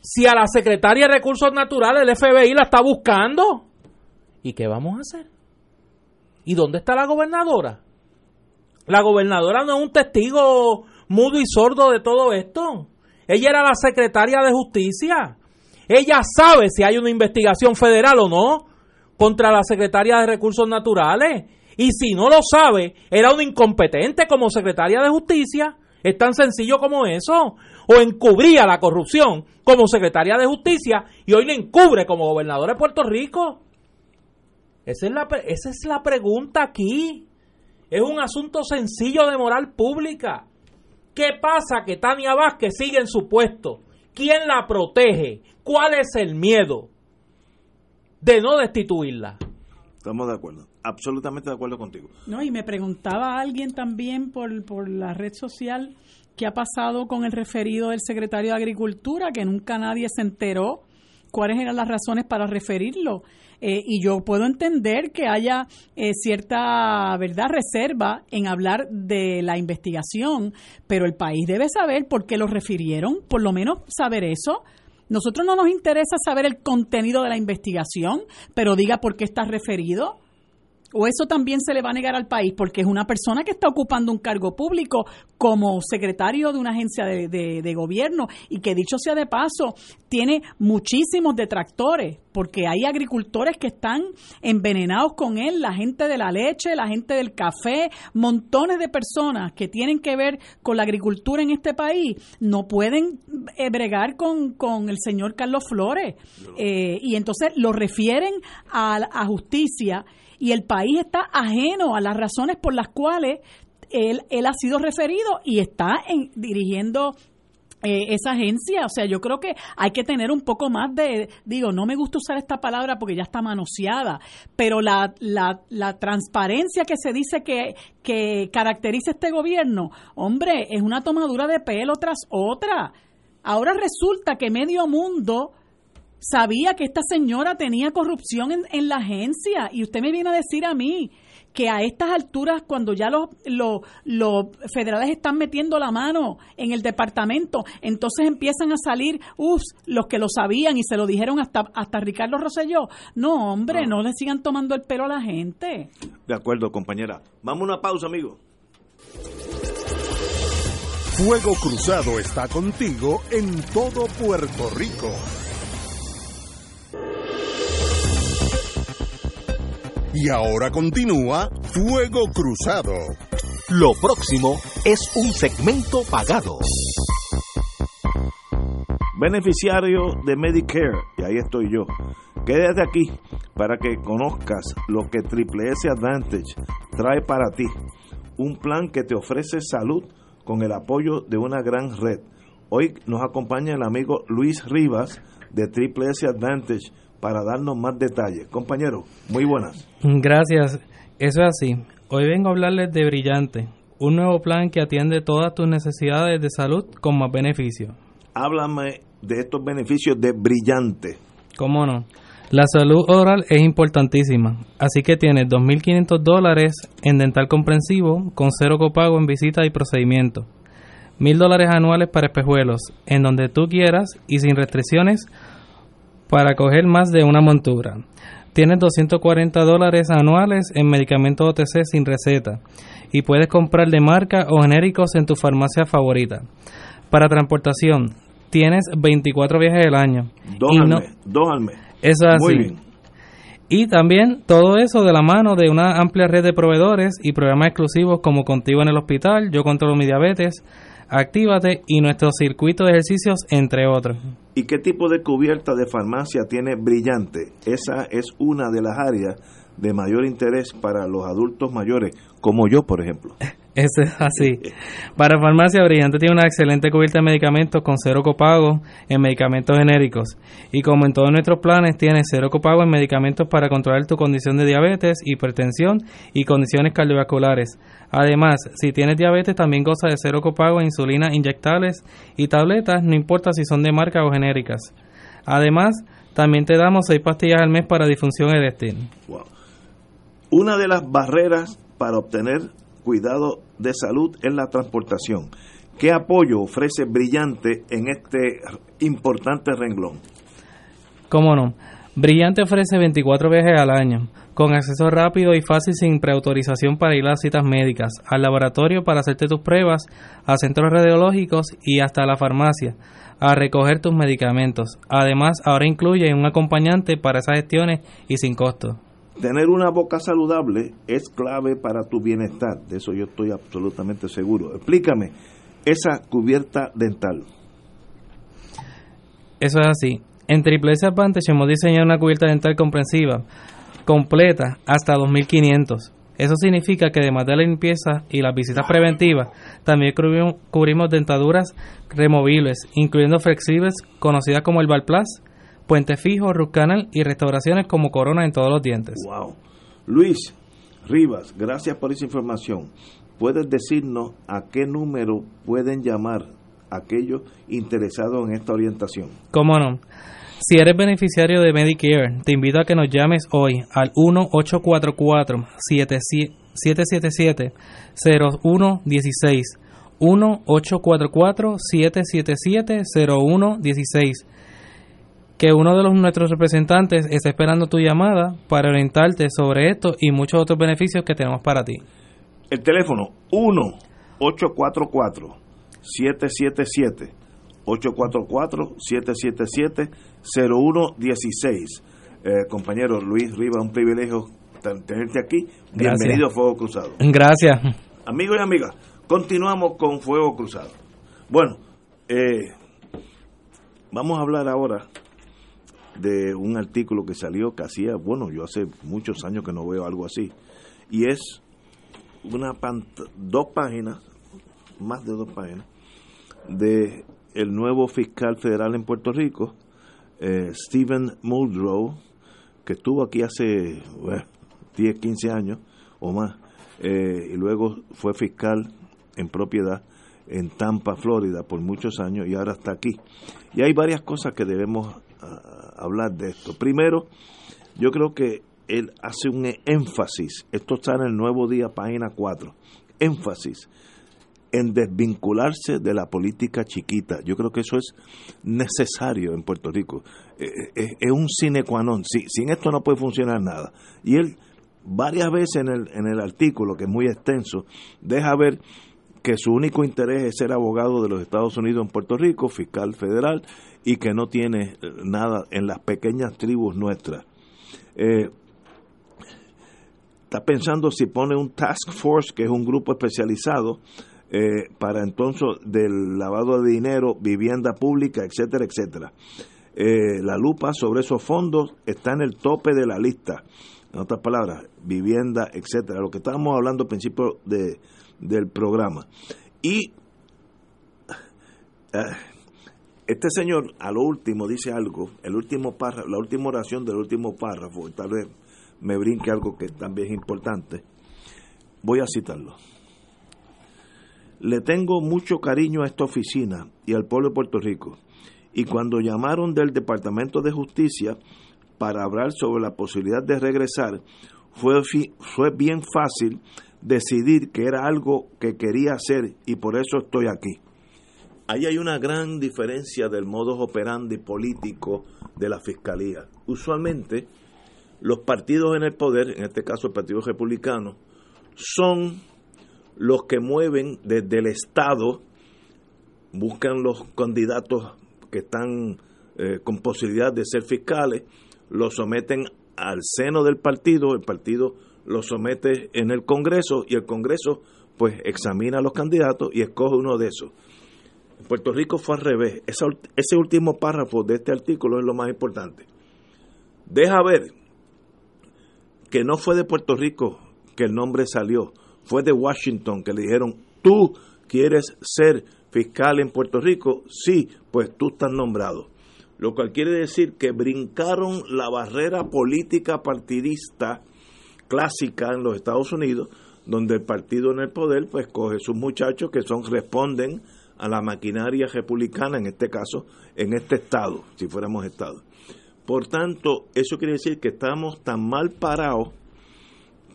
si a la secretaria de Recursos Naturales el FBI la está buscando. ¿Y qué vamos a hacer? ¿Y dónde está la gobernadora? La gobernadora no es un testigo mudo y sordo de todo esto. Ella era la secretaria de justicia. Ella sabe si hay una investigación federal o no contra la secretaria de Recursos Naturales. Y si no lo sabe, era una incompetente como secretaria de justicia. Es tan sencillo como eso. O encubría la corrupción como secretaria de justicia y hoy le encubre como gobernador de Puerto Rico. Esa es la, esa es la pregunta aquí. Es un asunto sencillo de moral pública. ¿Qué pasa que Tania Vázquez sigue en su puesto? ¿Quién la protege? ¿Cuál es el miedo de no destituirla? Estamos de acuerdo, absolutamente de acuerdo contigo. No, y me preguntaba alguien también por, por la red social qué ha pasado con el referido del secretario de Agricultura, que nunca nadie se enteró cuáles eran las razones para referirlo. Eh, y yo puedo entender que haya eh, cierta verdad reserva en hablar de la investigación, pero el país debe saber por qué lo refirieron, por lo menos saber eso. Nosotros no nos interesa saber el contenido de la investigación, pero diga por qué está referido. ¿O eso también se le va a negar al país? Porque es una persona que está ocupando un cargo público como secretario de una agencia de, de, gobierno y que dicho sea de paso, tiene muchísimos detractores, porque hay agricultores que están envenenados con él, la gente de la leche, la gente del café, montones de personas que tienen que ver con la agricultura en este país, no pueden eh, bregar con, con el señor Carlos Flores. Eh, y entonces lo refieren a, a justicia y el país está ajeno a las razones por las cuales él, él ha sido referido y está en, dirigiendo eh, esa agencia. O sea, yo creo que hay que tener un poco más de, digo, no me gusta usar esta palabra porque ya está manoseada, pero la, la, la transparencia que se dice que, que caracteriza este gobierno, hombre, es una tomadura de pelo tras otra. Ahora resulta que medio mundo sabía que esta señora tenía corrupción en, la agencia y usted me viene a decir a mí que a estas alturas, cuando ya los, los, federales están metiendo la mano en el departamento, entonces empiezan a salir, uff, los que lo sabían y se lo dijeron hasta, hasta Ricardo Rosselló. No, hombre, no. no le sigan tomando el pelo a la gente. De acuerdo, compañera. Vamos a una pausa, amigo. Fuego Cruzado está contigo en todo Puerto Rico. Y ahora continúa Fuego Cruzado. Lo próximo es un segmento pagado. Beneficiario de Medicare, y ahí estoy yo. Quédate aquí para que conozcas lo que Triple S Advantage trae para ti. Un plan que te ofrece salud con el apoyo de una gran red. Hoy nos acompaña el amigo Luis Rivas de Triple S Advantage para darnos más detalles. Compañero, muy buenas. Gracias, eso es así. Hoy vengo a hablarles de Brillante, un nuevo plan que atiende todas tus necesidades de salud con más beneficios. Háblame de estos beneficios de Brillante. ¿Cómo no? La salud oral es importantísima, así que tienes 2.500 dólares en dental comprensivo con cero copago en visita y procedimiento. 1.000 dólares anuales para espejuelos, en donde tú quieras y sin restricciones para coger más de una montura. Tienes 240 dólares anuales en medicamentos OTC sin receta y puedes comprar de marca o genéricos en tu farmacia favorita. Para transportación, tienes 24 viajes al año. Dos al mes, dos al mes. Eso es así. Y también todo eso de la mano de una amplia red de proveedores y programas exclusivos como Contigo en el Hospital, Yo Controlo Mi Diabetes, Actívate y nuestro circuito de ejercicios, entre otros. ¿Y qué tipo de cubierta de farmacia tiene Brillante? Esa es una de las áreas de mayor interés para los adultos mayores, como yo, por ejemplo. [laughs] Eso es así. Para farmacia, Brillante tiene una excelente cubierta de medicamentos con cero copago en medicamentos genéricos. Y como en todos nuestros planes, tiene cero copago en medicamentos para controlar tu condición de diabetes, hipertensión y condiciones cardiovasculares. Además, si tienes diabetes, también goza de cero copago en insulina inyectables y tabletas, no importa si son de marca o genéricas. Además, también te damos seis pastillas al mes para disfunción eréctil. Wow. Una de las barreras para obtener cuidado de salud es la transportación. ¿Qué apoyo ofrece Brillante en este importante renglón? ¿Cómo no? Brillante ofrece 24 viajes al año, con acceso rápido y fácil sin preautorización para ir a citas médicas, al laboratorio para hacerte tus pruebas, a centros radiológicos y hasta a la farmacia, a recoger tus medicamentos. Además, ahora incluye un acompañante para esas gestiones y sin costo. Tener una boca saludable es clave para tu bienestar, de eso yo estoy absolutamente seguro. Explícame, esa cubierta dental. Eso es así. En Triple S Advantage hemos diseñado una cubierta dental comprensiva, completa, hasta 2500. Eso significa que además de la limpieza y las visitas preventivas, también cubrimos, dentaduras removibles, incluyendo flexibles conocidas como el Valplas, puente fijo, root canal y restauraciones como corona en todos los dientes. Wow. Luis Rivas, gracias por esa información. ¿Puedes decirnos a qué número pueden llamar aquellos interesados en esta orientación? ¿Cómo no? Si eres beneficiario de Medicare, te invito a que nos llames hoy al 1-844-777-0116. 1-844-777-0116. Que uno de los, nuestros representantes está esperando tu llamada para orientarte sobre esto y muchos otros beneficios que tenemos para ti. El teléfono 1-844-777. 844-777-0116. Eh, compañero Luis Riva, un privilegio tenerte aquí. Bienvenido a Fuego Cruzado. Gracias. Amigos y amigas, continuamos con Fuego Cruzado. Bueno, eh, vamos a hablar ahora de un artículo que salió que hacía, bueno, yo hace muchos años que no veo algo así, y es una dos páginas, más de dos páginas, de el nuevo fiscal federal en Puerto Rico, eh, Stephen Muldrow, que estuvo aquí hace 10, 15 años o más, eh, y luego fue fiscal en propiedad en Tampa, Florida, por muchos años y ahora está aquí. Y hay varias cosas que debemos ah, hablar de esto. Primero, yo creo que él hace un énfasis, esto está en el Nuevo Día, página 4, énfasis en desvincularse de la política chiquita. Yo creo que eso es necesario en Puerto Rico. Eh, eh, es, un sine qua non. sin esto no puede funcionar nada. Y él varias veces en el, en el artículo, que es muy extenso, deja ver que su único interés es ser abogado de los Estados Unidos en Puerto Rico, fiscal federal, y que no tiene eh, nada en las pequeñas tribus nuestras. está pensando si pone un task force, que es un grupo especializado, eh, para entonces del lavado de dinero, vivienda pública, etcétera, etcétera. Eh, la lupa sobre esos fondos está en el tope de la lista. En otras palabras, vivienda, etcétera. Lo que estábamos hablando al principio de, del programa. Y eh, este señor, a lo último, dice algo, el último párrafo, la última oración del último párrafo, tal vez me brinque algo que también es importante. Voy a citarlo. Le tengo mucho cariño a esta oficina y al pueblo de Puerto Rico. Y cuando llamaron del Departamento de Justicia para hablar sobre la posibilidad de regresar, fue, fue bien fácil decidir que era algo que quería hacer y por eso estoy aquí. Ahí hay una gran diferencia del modus operandi político de la Fiscalía. Usualmente, los partidos en el poder, en este caso el Partido Republicano, son los que mueven desde el Estado, buscan los candidatos que están eh, con posibilidad de ser fiscales, los someten al seno del partido, el partido los somete en el Congreso y el Congreso pues examina a los candidatos y escoge uno de esos. En Puerto Rico fue al revés. ese último párrafo de este artículo es lo más importante. Deja ver que no fue de Puerto Rico que el nombre salió, fue de Washington que le dijeron, tú quieres ser fiscal en Puerto Rico, sí, pues tú estás nombrado. Lo cual quiere decir que brincaron la barrera política partidista clásica en los Estados Unidos, donde el partido en el poder pues coge sus muchachos que son responden a la maquinaria republicana en este caso en este estado, si fuéramos estado. Por tanto, eso quiere decir que estamos tan mal parados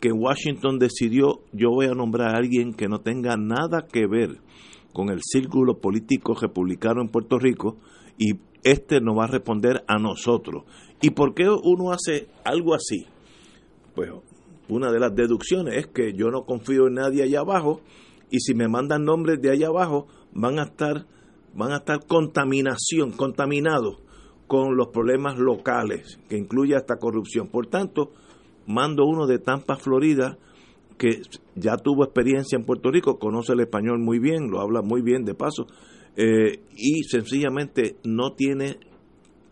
que Washington decidió yo voy a nombrar a alguien que no tenga nada que ver con el círculo político republicano en Puerto Rico y este nos va a responder a nosotros. ¿Y por qué uno hace algo así? Pues una de las deducciones es que yo no confío en nadie allá abajo y si me mandan nombres de allá abajo van a estar van a estar contaminación, contaminados con los problemas locales, que incluye hasta corrupción. Por tanto, mando uno de Tampa, Florida, que ya tuvo experiencia en Puerto Rico, conoce el español muy bien, lo habla muy bien de paso, eh, y sencillamente no tiene,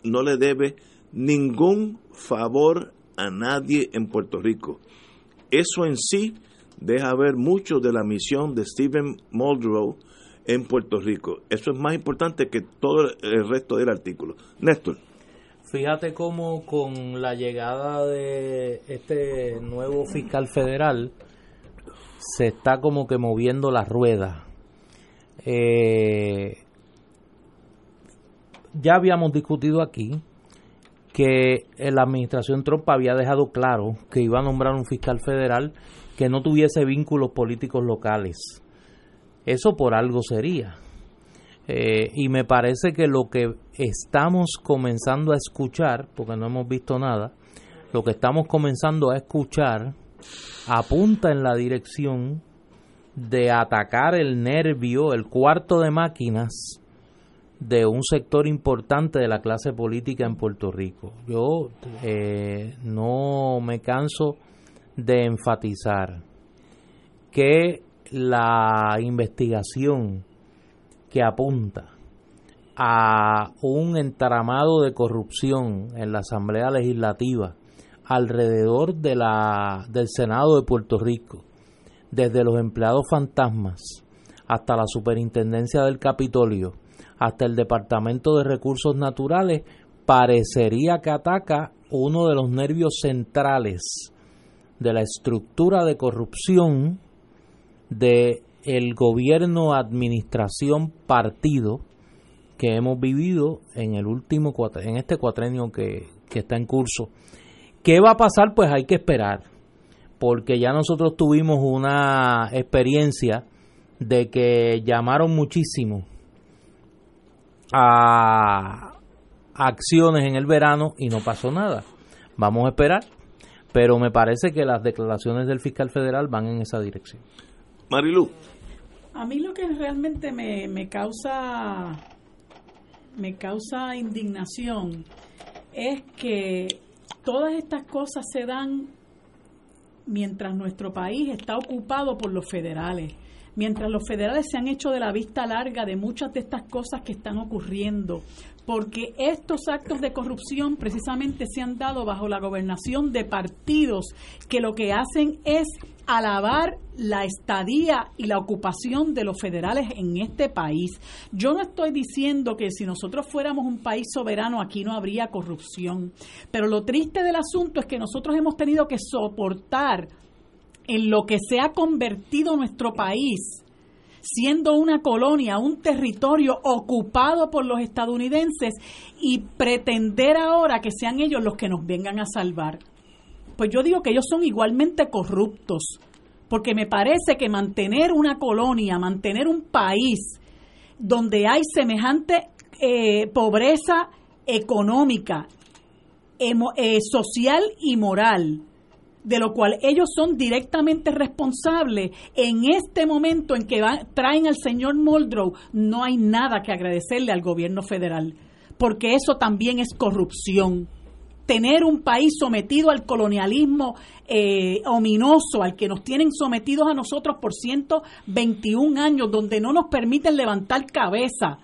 no le debe ningún favor a nadie en Puerto Rico. Eso en sí deja ver mucho de la misión de Stephen Muldrow en Puerto Rico. Eso es más importante que todo el resto del artículo. Néstor. Fíjate cómo con la llegada de este nuevo fiscal federal se está como que moviendo la rueda. Eh, ya habíamos discutido aquí que la administración Trump había dejado claro que iba a nombrar un fiscal federal que no tuviese vínculos políticos locales. Eso por algo sería. Eh, y me parece que lo que estamos comenzando a escuchar, porque no hemos visto nada, lo que estamos comenzando a escuchar apunta en la dirección de atacar el nervio, el cuarto de máquinas de un sector importante de la clase política en Puerto Rico. Yo eh, no me canso de enfatizar que la investigación que apunta a un entramado de corrupción en la Asamblea Legislativa alrededor de la, del Senado de Puerto Rico, desde los empleados fantasmas hasta la Superintendencia del Capitolio, hasta el Departamento de Recursos Naturales, parecería que ataca uno de los nervios centrales de la estructura de corrupción de el gobierno, administración, partido que hemos vivido en el último en este cuatrenio que, que está en curso. ¿Qué va a pasar? Pues hay que esperar, porque ya nosotros tuvimos una experiencia de que llamaron muchísimo a acciones en el verano y no pasó nada. Vamos a esperar, pero me parece que las declaraciones del fiscal federal van en esa dirección. Marilu. A mí lo que realmente me, me causa me causa indignación es que todas estas cosas se dan mientras nuestro país está ocupado por los federales, mientras los federales se han hecho de la vista larga de muchas de estas cosas que están ocurriendo, porque estos actos de corrupción precisamente se han dado bajo la gobernación de partidos que lo que hacen es alabar la estadía y la ocupación de los federales en este país. Yo no estoy diciendo que si nosotros fuéramos un país soberano aquí no habría corrupción, pero lo triste del asunto es que nosotros hemos tenido que soportar en lo que se ha convertido nuestro país siendo una colonia, un territorio ocupado por los estadounidenses y pretender ahora que sean ellos los que nos vengan a salvar. Pues yo digo que ellos son igualmente corruptos, porque me parece que mantener una colonia, mantener un país donde hay semejante eh, pobreza económica, eh, social y moral, de lo cual ellos son directamente responsables, en este momento en que traen al señor Muldrow, no hay nada que agradecerle al gobierno federal, porque eso también es corrupción. Tener un país sometido al colonialismo eh, ominoso, al que nos tienen sometidos a nosotros por 121 años, donde no nos permiten levantar cabeza.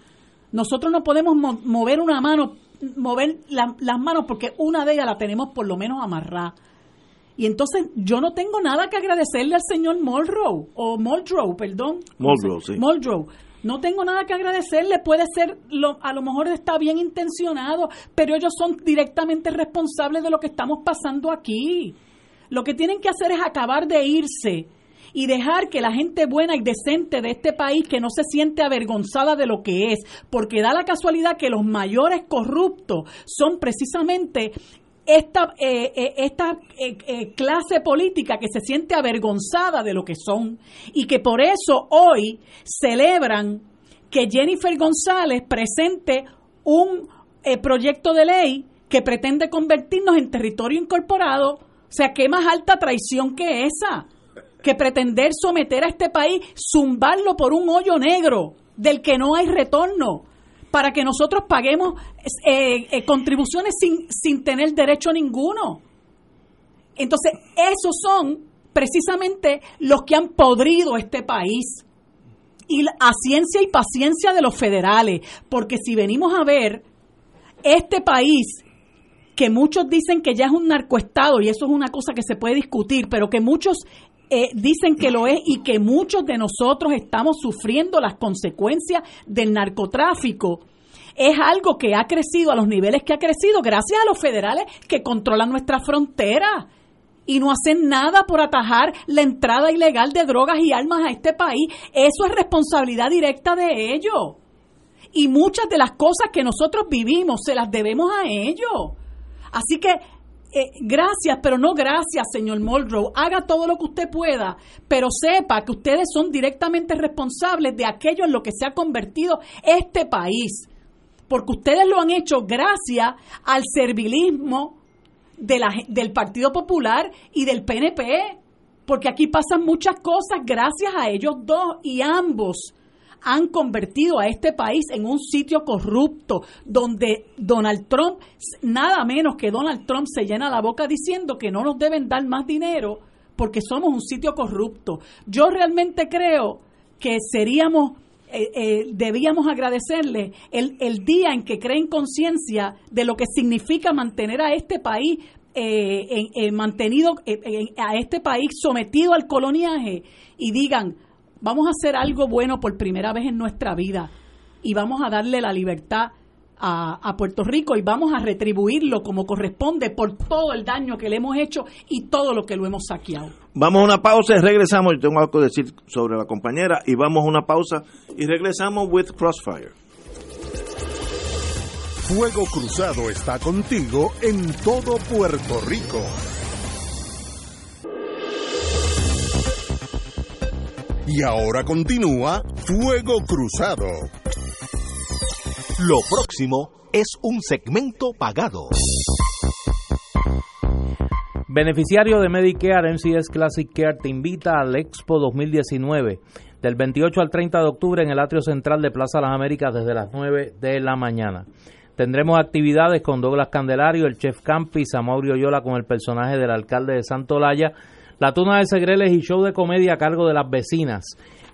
Nosotros no podemos mover una mano, mover las manos porque una de ellas la tenemos por lo menos amarrada Y entonces yo no tengo nada que agradecerle al señor Muldrow, o Muldrow, perdón. Muldrow, sí. Muldrow. No tengo nada que agradecerle, puede ser, lo, a lo mejor está bien intencionado, pero ellos son directamente responsables de lo que estamos pasando aquí. Lo que tienen que hacer es acabar de irse y dejar que la gente buena y decente de este país que no se siente avergonzada de lo que es, porque da la casualidad que los mayores corruptos son precisamente esta, eh, eh, esta eh, clase política que se siente avergonzada de lo que son y que por eso hoy celebran que Jennifer González presente un proyecto de ley que pretende convertirnos en territorio incorporado. O sea, ¿qué más alta traición que esa? Que pretender someter a este país, zumbarlo por un hoyo negro del que no hay retorno para que nosotros paguemos eh, eh, contribuciones sin, sin tener derecho ninguno. Entonces, esos son precisamente los que han podrido este país. Y a ciencia y paciencia de los federales, porque si venimos a ver, este país, que muchos dicen que ya es un narcoestado, y eso es una cosa que se puede discutir, pero que muchos eh, dicen que lo es y que muchos de nosotros estamos sufriendo las consecuencias del narcotráfico. Es algo que ha crecido a los niveles que ha crecido gracias a los federales que controlan nuestra frontera y no hacen nada por atajar la entrada ilegal de drogas y armas a este país. Eso es responsabilidad directa de ellos. Y muchas de las cosas que nosotros vivimos se las debemos a ellos. Así que eh, gracias, pero no gracias, señor Muldrow. Haga todo lo que usted pueda, pero sepa que ustedes son directamente responsables de aquello en lo que se ha convertido este país. Porque ustedes lo han hecho gracias al servilismo de la, del Partido Popular y del PNP. Porque aquí pasan muchas cosas gracias a ellos dos y ambos han convertido a este país en un sitio corrupto donde Donald Trump, nada menos que Donald Trump se llena la boca diciendo que no nos deben dar más dinero porque somos un sitio corrupto. Yo realmente creo que seríamos eh, eh, debíamos agradecerle el, el, día en que creen conciencia de lo que significa mantener a este país eh, mantenido a este país sometido al coloniaje y digan vamos a hacer algo bueno por primera vez en nuestra vida y vamos a darle la libertad a, Puerto Rico y vamos a retribuirlo como corresponde por todo el daño que le hemos hecho y todo lo que lo hemos saqueado. Vamos a una pausa y regresamos. Yo tengo algo que decir sobre la compañera y vamos a una pausa y regresamos with Crossfire. Fuego Cruzado está contigo en todo Puerto Rico. Y ahora continúa Fuego Cruzado. Lo próximo es un segmento pagado. Beneficiario de Medicare MCS Classic Care te invita al Expo 2019 del 28 al 30 de octubre en el atrio central de Plaza Las Américas desde las 9 de la mañana. Tendremos actividades con Douglas Candelario, el chef Campi, Samaurio Yola con el personaje del alcalde de Santolaya la Tuna de Segreles y show de comedia a cargo de las vecinas.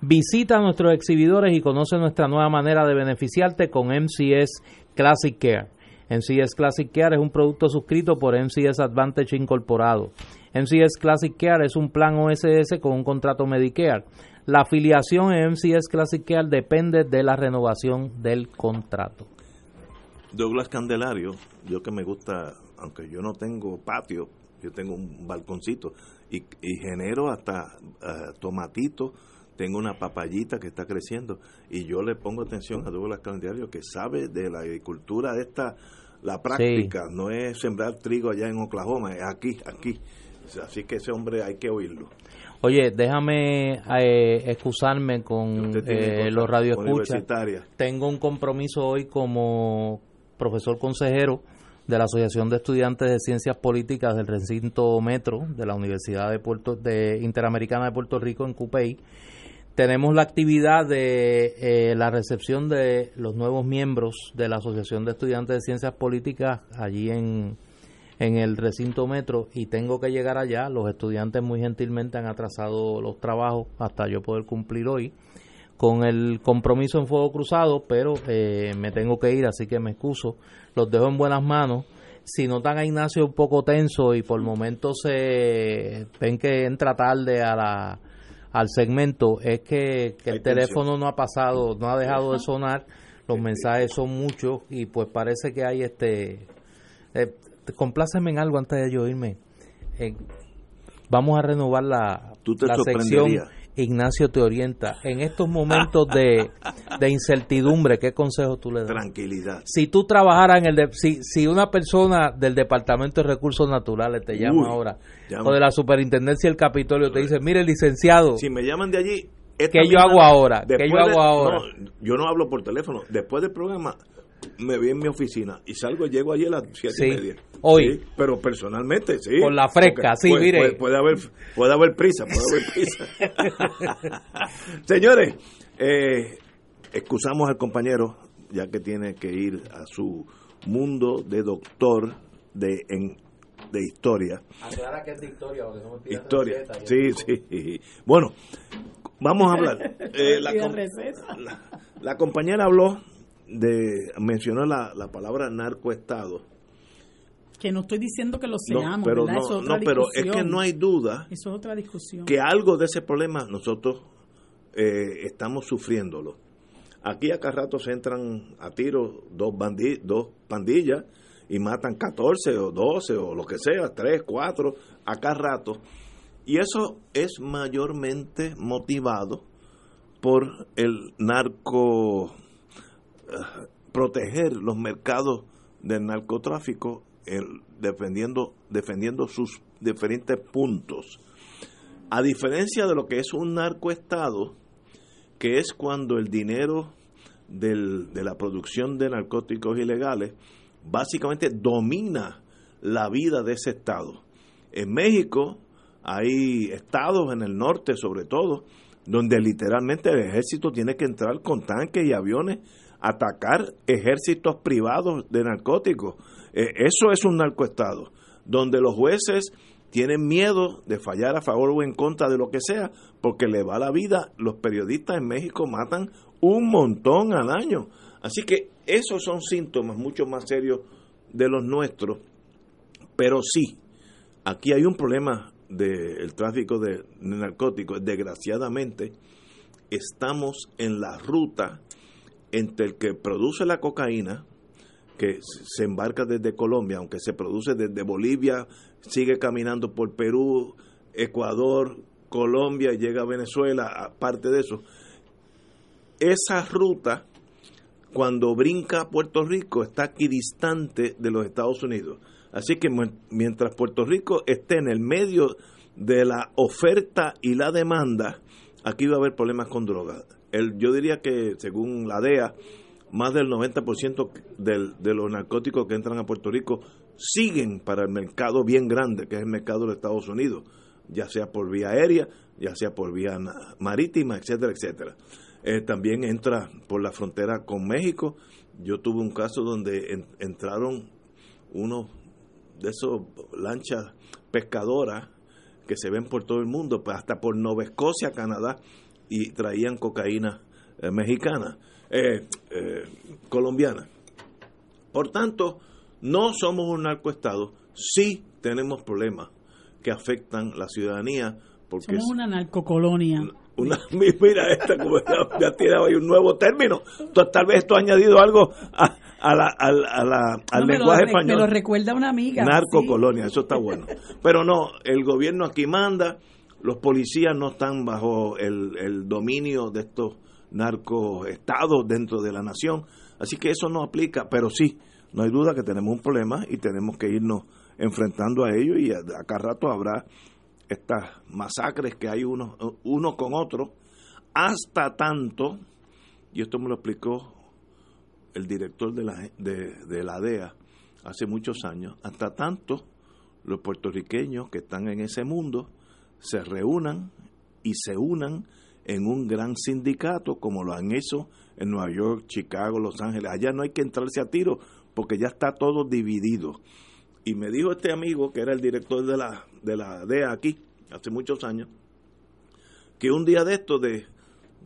Visita a nuestros exhibidores y conoce nuestra nueva manera de beneficiarte con MCS Classic Care. MCS Classic Care es un producto suscrito por MCS Advantage Incorporado. MCS Classic Care es un plan OSS con un contrato Medicare. La afiliación en MCS Classic Care depende de la renovación del contrato. Douglas Candelario, yo que me gusta, aunque yo no tengo patio, yo tengo un balconcito, y, genero hasta uh, tomatitos. Tengo una papayita que está creciendo y yo le pongo atención a Douglas Calendario que sabe de la agricultura de esta, la práctica, no es sembrar trigo allá en Oklahoma, es aquí, aquí. Así que ese hombre hay que oírlo. Oye, déjame eh, excusarme con eh, los radioescuchas. Tengo un compromiso hoy como profesor consejero de la Asociación de Estudiantes de Ciencias Políticas del recinto Metro de la Universidad de Puerto de Interamericana de Puerto Rico en Cupey. Tenemos la actividad de eh, la recepción de los nuevos miembros de la Asociación de Estudiantes de Ciencias Políticas allí en, en el recinto Metro y tengo que llegar allá. Los estudiantes muy gentilmente han atrasado los trabajos hasta yo poder cumplir hoy con el compromiso en fuego cruzado, pero eh, me tengo que ir, así que me excuso. Los dejo en buenas manos. si notan a Ignacio un poco tenso y por momentos se ven que entra tarde a la, al segmento, es que, que el teléfono no ha pasado, no ha dejado de sonar, los mensajes son muchos y pues parece que hay este... Eh, compláceme en algo antes de yo irme. Eh, vamos a renovar la, la sección Ignacio te orienta. En estos momentos de, incertidumbre, ¿qué consejo tú le das? Tranquilidad. Si tú trabajaras en el... si, si una persona del Departamento de Recursos Naturales te llama ahora, o de la Superintendencia del Capitolio te dice, mire, licenciado... Si me llaman de allí... ¿Qué yo hago ahora? ¿Qué yo hago ahora? yo no hablo por teléfono. Después del programa me vi en mi oficina y salgo, llego allí a las siete y media. Hoy. pero personalmente, sí. Con la fresca, sí, mire. Puede, haber, puede haber prisa, puede haber prisa. [laughs] Señores, eh, excusamos al compañero, ya que tiene que ir a su mundo de doctor de, en, de historia. Aclara que es de historia, porque no me Historia, sí, sí. Bueno, vamos a hablar. [laughs] Eh, la, la, la compañera habló de mencionó la, la palabra narcoestado. Que no estoy diciendo que lo seamos, no, pero no, pero es que no hay duda Eso es otra discusión. que algo de ese problema nosotros eh, estamos sufriéndolo. Aquí acá rato se entran a tiro dos, dos pandillas y matan 14 o 12 o lo que sea, 3, 4, acá rato. Y eso es mayormente motivado por el narco proteger los mercados del narcotráfico defendiendo, defendiendo sus diferentes puntos. A diferencia de lo que es un narcoestado, que es cuando el dinero del, de la producción de narcóticos ilegales básicamente domina la vida de ese estado. En México hay estados en el norte sobre todo donde literalmente el ejército tiene que entrar con tanques y aviones atacar ejércitos privados de narcóticos. Eh, eso es un narcoestado, donde los jueces tienen miedo de fallar a favor o en contra de lo que sea, porque le va la vida. Los periodistas en México matan un montón al año. Así que esos son síntomas mucho más serios de los nuestros. Pero sí, aquí hay un problema del tráfico de narcóticos. Desgraciadamente, estamos en la ruta entre el que produce la cocaína, que se embarca desde Colombia, aunque se produce desde Bolivia, sigue caminando por Perú, Ecuador, Colombia llega a Venezuela, aparte de eso. Esa ruta, cuando brinca a Puerto Rico, está aquí distante de los Estados Unidos. Así que mientras Puerto Rico esté en el medio de la oferta y la demanda, aquí va a haber problemas con drogas yo diría que según la DEA, más del 90% del, de los narcóticos que entran a Puerto Rico siguen para el mercado bien grande, que es el mercado de Estados Unidos, ya sea por vía aérea, ya sea por vía marítima, etcétera, etcétera. Eh, también entra por la frontera con México. Yo tuve un caso donde entraron unos de esos lanchas pescadoras que se ven por todo el mundo, pues hasta por Nueva Escocia, Canadá, y traían cocaína eh, mexicana, eh, eh, colombiana. Por tanto, no somos un narcoestado, sí tenemos problemas que afectan la ciudadanía. Porque somos una narcocolonia. [laughs] Una, [laughs] mira, esta como ya, tirado ahí un nuevo término. tal vez esto ha añadido algo a, la, al lenguaje español. Me lo recuerda una amiga. Narcocolonia, eso está bueno. Pero no, el gobierno aquí manda, los policías no están bajo el, dominio de estos narcoestados dentro de la nación. Así que eso no aplica, pero sí, no hay duda que tenemos un problema y tenemos que irnos enfrentando a ello y acá rato habrá estas masacres que hay uno, uno con otro, hasta tanto, y esto me lo explicó el director de la, de la DEA hace muchos años, hasta tanto los puertorriqueños que están en ese mundo se reúnan y se unan en un gran sindicato como lo han hecho en Nueva York, Chicago, Los Ángeles. Allá no hay que entrarse a tiro porque ya está todo dividido. Y me dijo este amigo, que era el director de la, de la aquí, hace muchos años, que un día de estos de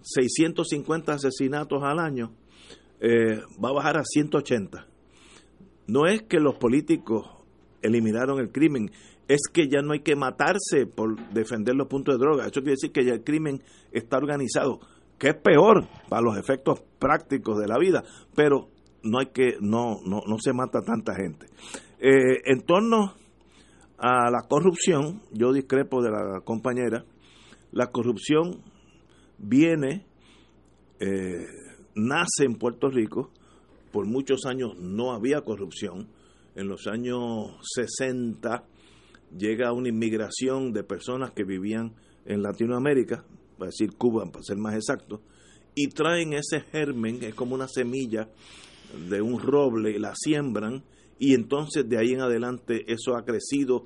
650 asesinatos al año, eh, va a bajar a 180. no es que los políticos eliminaron el crimen, es que ya no hay que matarse por defender los puntos de droga. Eso quiere decir que ya el crimen está organizado, que es peor para los efectos prácticos de la vida, pero no hay que no no, no se mata tanta gente. Eh, en torno a la corrupción, yo discrepo de la compañera, la corrupción viene, eh, nace en Puerto Rico, por muchos años no había corrupción, en los años 60 llega una inmigración de personas que vivían en Latinoamérica, para decir Cuba para ser más exacto, y traen ese germen, es como una semilla de un roble, la siembran y entonces de ahí en adelante eso ha crecido,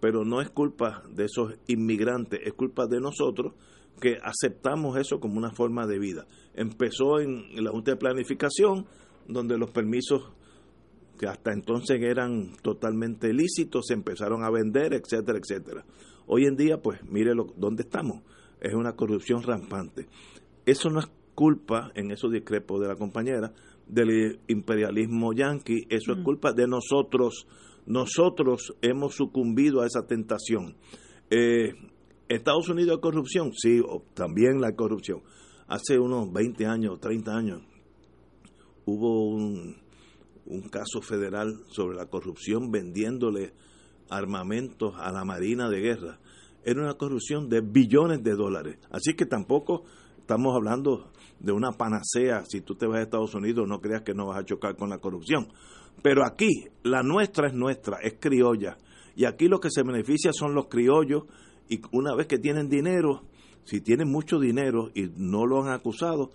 pero no es culpa de esos inmigrantes, es culpa de nosotros que aceptamos eso como una forma de vida. Empezó en la Junta de Planificación, donde los permisos que hasta entonces eran totalmente lícitos se empezaron a vender, etcétera, etcétera. Hoy en día, pues mire lo, dónde estamos, es una corrupción rampante. Eso no es culpa, en eso discrepo de la compañera, del imperialismo yanqui, eso es culpa de nosotros. Nosotros hemos sucumbido a esa tentación. Eh, Estados Unidos hay corrupción, sí, también la corrupción. Hace unos 20 años, 30 años, hubo un, un caso federal sobre la corrupción vendiéndole armamentos a la Marina de Guerra. Era una corrupción de billones de dólares. Así que tampoco estamos hablando de una panacea. Si tú te vas a Estados Unidos, no creas que no vas a chocar con la corrupción. Pero aquí, la nuestra es nuestra, es criolla. Y aquí lo que se beneficia son los criollos. Y una vez que tienen dinero, si tienen mucho dinero y no lo han acusado,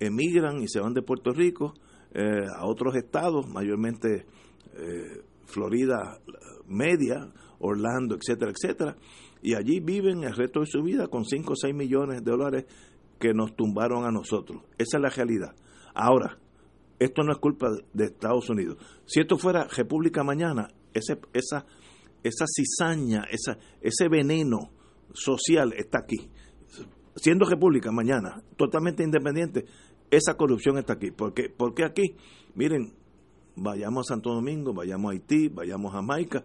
emigran y se van de Puerto Rico eh, a otros estados, mayormente eh, Florida media, Orlando, etcétera, etcétera, y allí viven el resto de su vida con 5 o 6 millones de dólares que nos tumbaron a nosotros. Esa es la realidad. Ahora, esto no es culpa de Estados Unidos. Si esto fuera República mañana, ese, esa, esa cizaña, esa, ese veneno social está aquí. Siendo República mañana, totalmente independiente, esa corrupción está aquí. ¿Por qué? Aquí, miren, vayamos a Santo Domingo, vayamos a Haití, vayamos a Jamaica,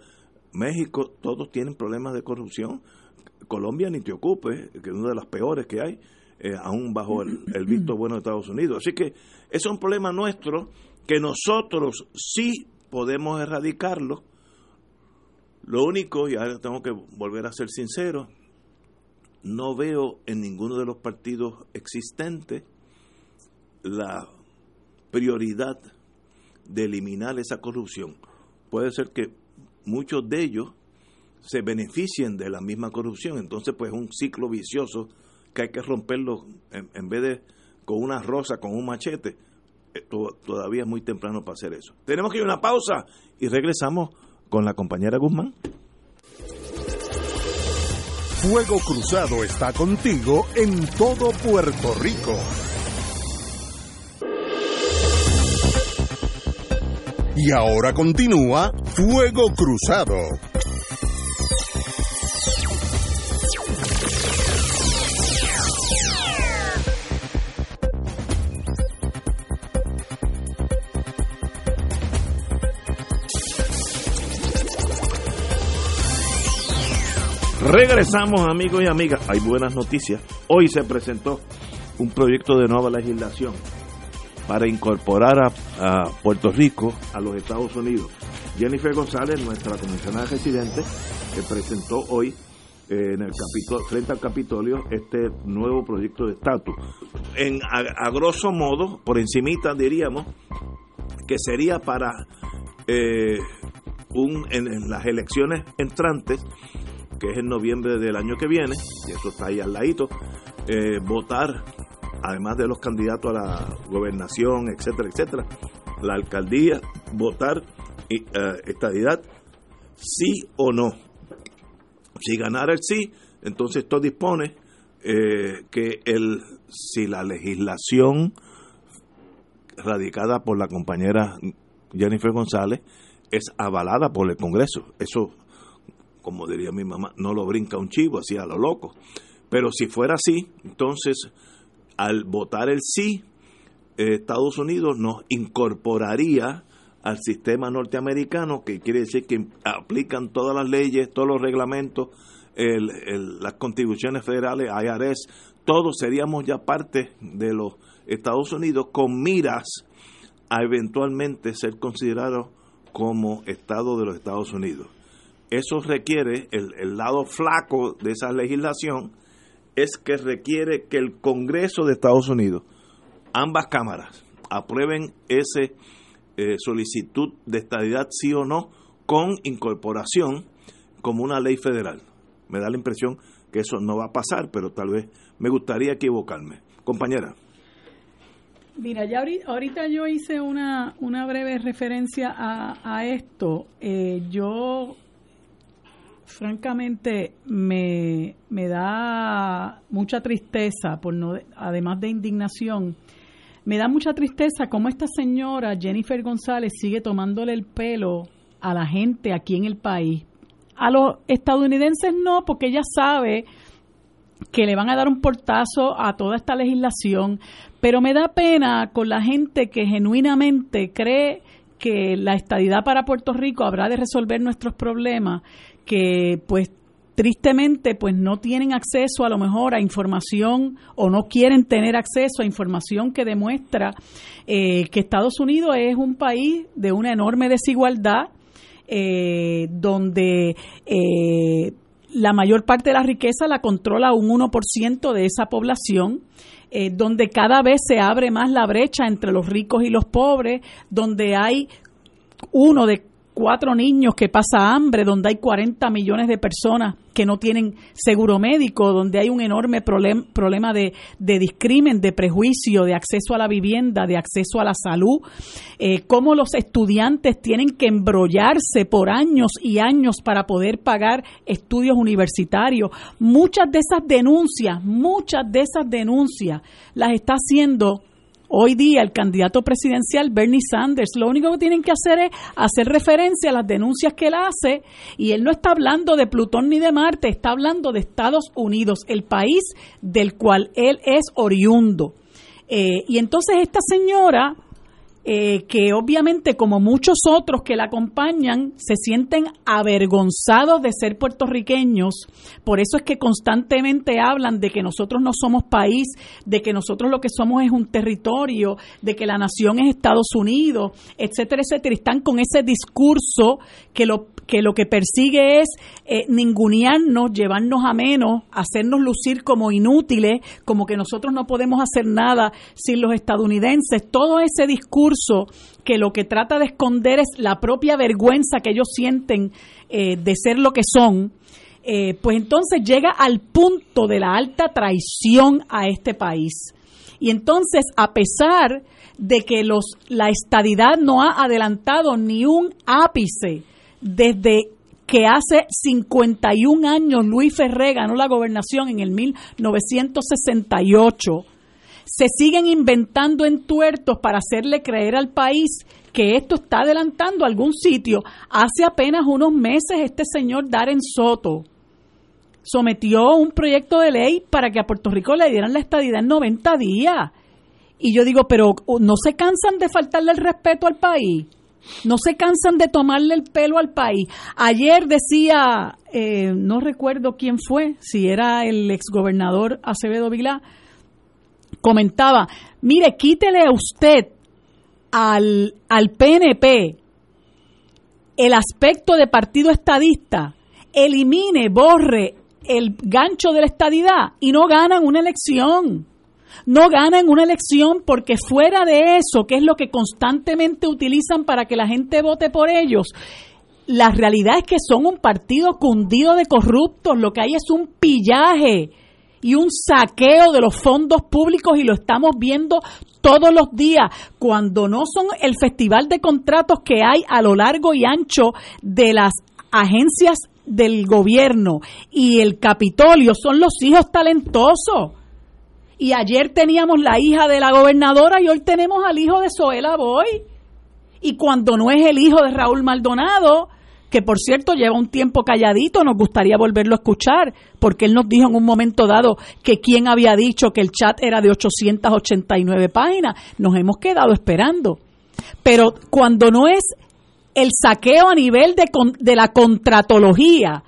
México, todos tienen problemas de corrupción. Colombia ni te ocupe, que es una de las peores que hay, eh, aún bajo el, el, visto bueno de Estados Unidos. Así que es un problema nuestro que nosotros sí podemos erradicarlo. Lo único, y ahora tengo que volver a ser sincero, no veo en ninguno de los partidos existentes la prioridad de eliminar esa corrupción. Puede ser que muchos de ellos se beneficien de la misma corrupción, entonces pues es un ciclo vicioso que hay que romperlo en, en vez de con una rosa, con un machete. Todavía es muy temprano para hacer eso. Tenemos que ir a una pausa y regresamos con la compañera Guzmán. Fuego Cruzado está contigo en todo Puerto Rico. Y ahora continúa Fuego Cruzado. Regresamos amigos y amigas. Hay buenas noticias. Hoy se presentó un proyecto de nueva legislación para incorporar a, Puerto Rico a los Estados Unidos. Jennifer González, nuestra comisionada residente, que presentó hoy eh, en el Capitolio, frente al Capitolio este nuevo proyecto de estatus. En a, grosso modo, por encimita diríamos que sería para eh, un en, en, las elecciones entrantes, que es en noviembre del año que viene, y eso está ahí al ladito, eh, votar además de los candidatos a la gobernación, etcétera, etcétera, la alcaldía, votar y, uh, estadidad, sí o no. Si ganara el sí, entonces esto dispone eh, que el si la legislación radicada por la compañera Jennifer González es avalada por el Congreso, eso, como diría mi mamá, no lo brinca un chivo, así a lo loco. Pero si fuera así, entonces al votar el sí, eh, Estados Unidos nos incorporaría al sistema norteamericano, que quiere decir que aplican todas las leyes, todos los reglamentos, las contribuciones federales, IRS, todos seríamos ya parte de los Estados Unidos con miras a eventualmente ser considerados como Estado de los Estados Unidos. Eso requiere, el, el lado flaco de esa legislación es que requiere que el Congreso de Estados Unidos, ambas cámaras, aprueben ese eh, solicitud de estadidad sí o no con incorporación como una ley federal. Me da la impresión que eso no va a pasar, pero tal vez me gustaría equivocarme. Compañera. Mira, ya ahorita yo hice una, una breve referencia a, esto. Eh, yo, francamente, me, me da mucha tristeza, por no, además de indignación, me da mucha tristeza cómo esta señora Jennifer González sigue tomándole el pelo a la gente aquí en el país. A los estadounidenses no, porque ella sabe que le van a dar un portazo a toda esta legislación, pero me da pena con la gente que genuinamente cree que la estadidad para Puerto Rico habrá de resolver nuestros problemas, que pues tristemente pues no tienen acceso a lo mejor a información o no quieren tener acceso a información que demuestra eh, que Estados Unidos es un país de una enorme desigualdad eh, donde eh, la mayor parte de la riqueza la controla un 1% de esa población, donde cada vez se abre más la brecha entre los ricos y los pobres, donde hay uno de cuatro niños que pasa hambre, donde hay 40 millones de personas que no tienen seguro médico, donde hay un enorme problema de, de discrimen, de prejuicio, de acceso a la vivienda, de acceso a la salud, eh, cómo los estudiantes tienen que embrollarse por años y años para poder pagar estudios universitarios. Muchas de esas denuncias, muchas de esas denuncias las está haciendo Hoy día el candidato presidencial Bernie Sanders lo único que tienen que hacer es hacer referencia a las denuncias que él hace y él no está hablando de Plutón ni de Marte, está hablando de Estados Unidos, el país del cual él es oriundo. Eh, y entonces esta señora eh, que obviamente como muchos otros que la acompañan se sienten avergonzados de ser puertorriqueños, por eso es que constantemente hablan de que nosotros no somos país, de que nosotros lo que somos es un territorio, de que la nación es Estados Unidos, etcétera, etcétera, están con ese discurso que lo que lo que persigue es eh, ningunearnos, llevarnos a menos, hacernos lucir como inútiles, como que nosotros no podemos hacer nada sin los estadounidenses. Todo ese discurso que lo que trata de esconder es la propia vergüenza que ellos sienten eh, de ser lo que son, eh, pues entonces llega al punto de la alta traición a este país. Y entonces, a pesar de que los, la estadidad no ha adelantado ni un ápice desde que hace 51 años Luis Ferré ganó la gobernación en el 1968, se siguen inventando entuertos para hacerle creer al país que esto está adelantando algún sitio. Hace apenas unos meses este señor Darren Soto sometió un proyecto de ley para que a Puerto Rico le dieran la estadidad en 90 días. Y yo digo, pero ¿no se cansan de faltarle el respeto al país? No se cansan de tomarle el pelo al país. Ayer decía, eh, no recuerdo quién fue, si era el exgobernador Acevedo Vilá, comentaba, mire, quítele a usted al, al PNP el aspecto de partido estadista, elimine, borre el gancho de la estadidad y no ganan una elección no ganan una elección porque fuera de eso, que es lo que constantemente utilizan para que la gente vote por ellos, la realidad es que son un partido cundido de corruptos, lo que hay es un pillaje y un saqueo de los fondos públicos y lo estamos viendo todos los días, cuando no son el festival de contratos que hay a lo largo y ancho de las agencias del gobierno y el Capitolio, son los hijos talentosos y ayer teníamos la hija de la gobernadora y hoy tenemos al hijo de Zoela Boy. Y cuando no es el hijo de Raúl Maldonado, que por cierto lleva un tiempo calladito, nos gustaría volverlo a escuchar, porque él nos dijo en un momento dado que quién había dicho que el chat era de 889 páginas. Nos hemos quedado esperando. Pero cuando no es el saqueo a nivel de, de la contratología,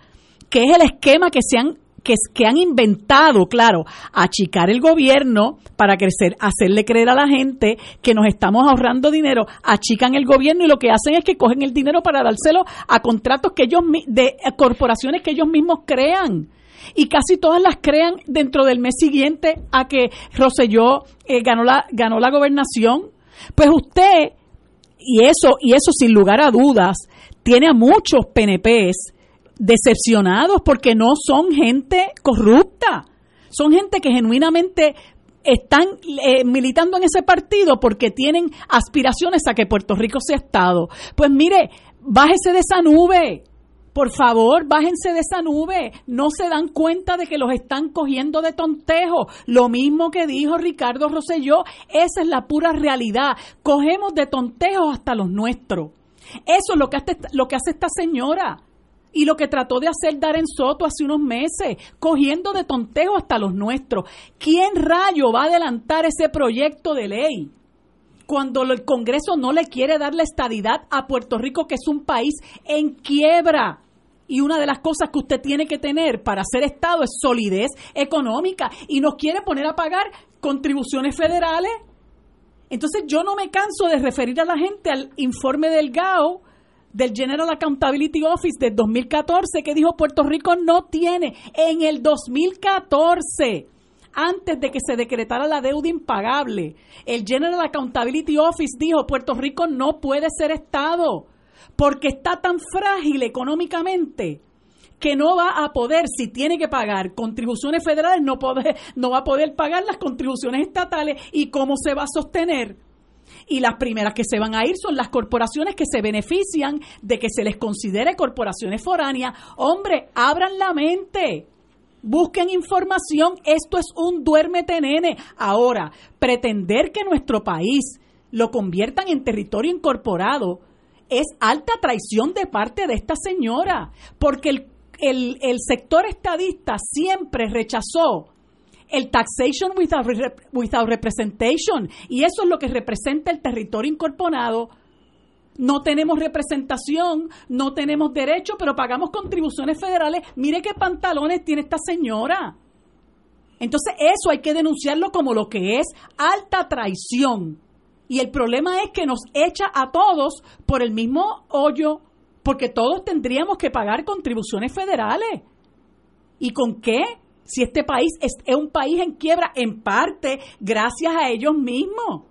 que es el esquema que se han que, que, han inventado, claro, achicar el gobierno para crecer, hacerle creer a la gente que nos estamos ahorrando dinero, achican el gobierno y lo que hacen es que cogen el dinero para dárselo a contratos que ellos de corporaciones que ellos mismos crean y casi todas las crean dentro del mes siguiente a que Roselló eh, ganó la ganó la gobernación. Pues usted y eso y eso sin lugar a dudas tiene a muchos PNPs decepcionados porque no son gente corrupta, son gente que genuinamente están eh, militando en ese partido porque tienen aspiraciones a que Puerto Rico sea Estado. Pues mire, bájese de esa nube. Por favor, bájense de esa nube. No se dan cuenta de que los están cogiendo de tontejo. Lo mismo que dijo Ricardo Rosselló, esa es la pura realidad. Cogemos de tontejo hasta los nuestros. Eso es lo que hace, lo que hace esta señora y lo que trató de hacer Darren Soto hace unos meses, cogiendo de tontejo hasta los nuestros. ¿Quién rayo va a adelantar ese proyecto de ley? Cuando el Congreso no le quiere dar la estadidad a Puerto Rico, que es un país en quiebra. Y una de las cosas que usted tiene que tener para ser Estado es solidez económica. Y nos quiere poner a pagar contribuciones federales. Entonces yo no me canso de referir a la gente al informe del GAO del General Accountability Office del 2014 que dijo Puerto Rico no tiene en el 2014 antes de que se decretara la deuda impagable. El General Accountability Office dijo Puerto Rico no puede ser Estado porque está tan frágil económicamente que no va a poder, si tiene que pagar contribuciones federales, no, no va a poder pagar las contribuciones estatales y cómo se va a sostener y las primeras que se van a ir son las corporaciones que se benefician de que se les considere corporaciones foráneas. Hombre, abran la mente. Busquen información, esto es un duérmete nene. Ahora, pretender que nuestro país lo conviertan en territorio incorporado es alta traición de parte de esta señora, porque el, el, el sector estadista siempre rechazó el taxation without, without representation. Y eso es lo que representa el territorio incorporado. No tenemos representación, no tenemos derecho, pero pagamos contribuciones federales. Mire qué pantalones tiene esta señora. Entonces eso hay que denunciarlo como lo que es alta traición. Y el problema es que nos echa a todos por el mismo hoyo, porque todos tendríamos que pagar contribuciones federales. ¿Y con qué? Si este país es, un país en quiebra en parte gracias a ellos mismos.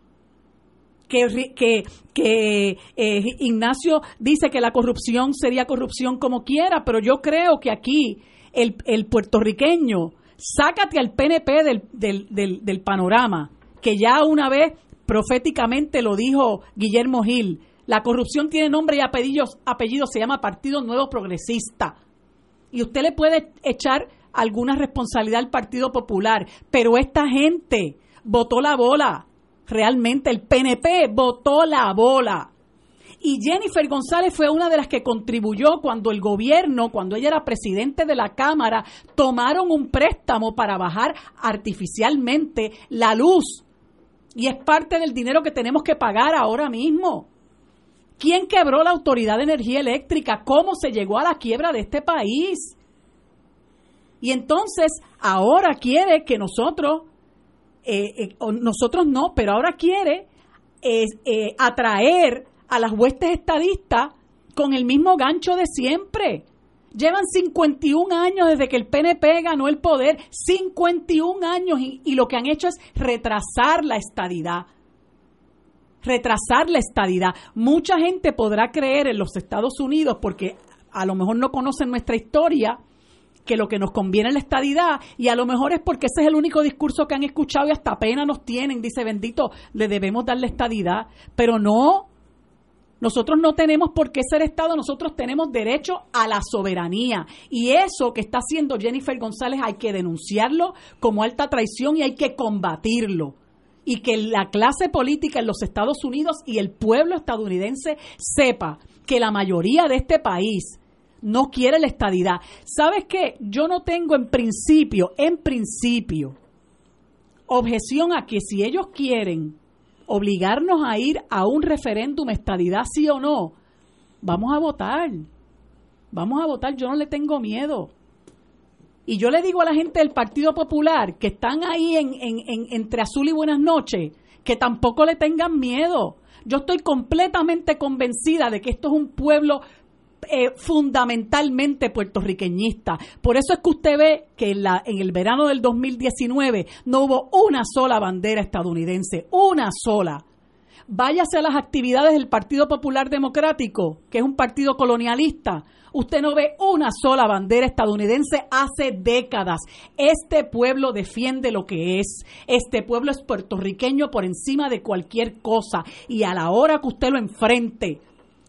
Que, que, eh, Ignacio dice que la corrupción sería corrupción como quiera, pero yo creo que aquí el, el puertorriqueño, sácate al PNP del, del, del, del panorama, que ya una vez proféticamente lo dijo Guillermo Gil, la corrupción tiene nombre y apellidos, apellido se llama Partido Nuevo Progresista. Y usted le puede echar alguna responsabilidad al Partido Popular, pero esta gente votó la bola. Realmente el PNP votó la bola. Y Jennifer González fue una de las que contribuyó cuando el gobierno, cuando ella era presidente de la Cámara, tomaron un préstamo para bajar artificialmente la luz. Y es parte del dinero que tenemos que pagar ahora mismo. ¿Quién quebró la Autoridad de Energía Eléctrica? ¿Cómo se llegó a la quiebra de este país? Y entonces ahora quiere que nosotros, eh, eh, nosotros no, pero ahora quiere eh, atraer a las huestes estadistas con el mismo gancho de siempre. Llevan 51 años desde que el PNP ganó el poder, 51 años y, y lo que han hecho es retrasar la estadidad retrasar la estadidad. Mucha gente podrá creer en los Estados Unidos porque a lo mejor no conocen nuestra historia, que lo que nos conviene es la estadidad y a lo mejor es porque ese es el único discurso que han escuchado y hasta pena nos tienen, dice bendito, le debemos dar la estadidad, pero no, nosotros no tenemos por qué ser Estado, nosotros tenemos derecho a la soberanía. Y eso que está haciendo Jennifer González hay que denunciarlo como alta traición y hay que combatirlo. Y que la clase política en los Estados Unidos y el pueblo estadounidense sepa que la mayoría de este país no quiere la estadidad. ¿Sabes qué? Yo no tengo en principio, en principio, objeción a que si ellos quieren obligarnos a ir a un referéndum estadidad sí o no, vamos a votar. Vamos a votar, yo no le tengo miedo. Y yo le digo a la gente del Partido Popular que están ahí en, entre azul y buenas noches, que tampoco le tengan miedo. Yo estoy completamente convencida de que esto es un pueblo eh, fundamentalmente puertorriqueñista. Por eso es que usted ve que en, en el verano del 2019 no hubo una sola bandera estadounidense, una sola. Váyase a las actividades del Partido Popular Democrático, que es un partido colonialista. Usted no ve una sola bandera estadounidense hace décadas. Este pueblo defiende lo que es. Este pueblo es puertorriqueño por encima de cualquier cosa. Y a la hora que usted lo enfrente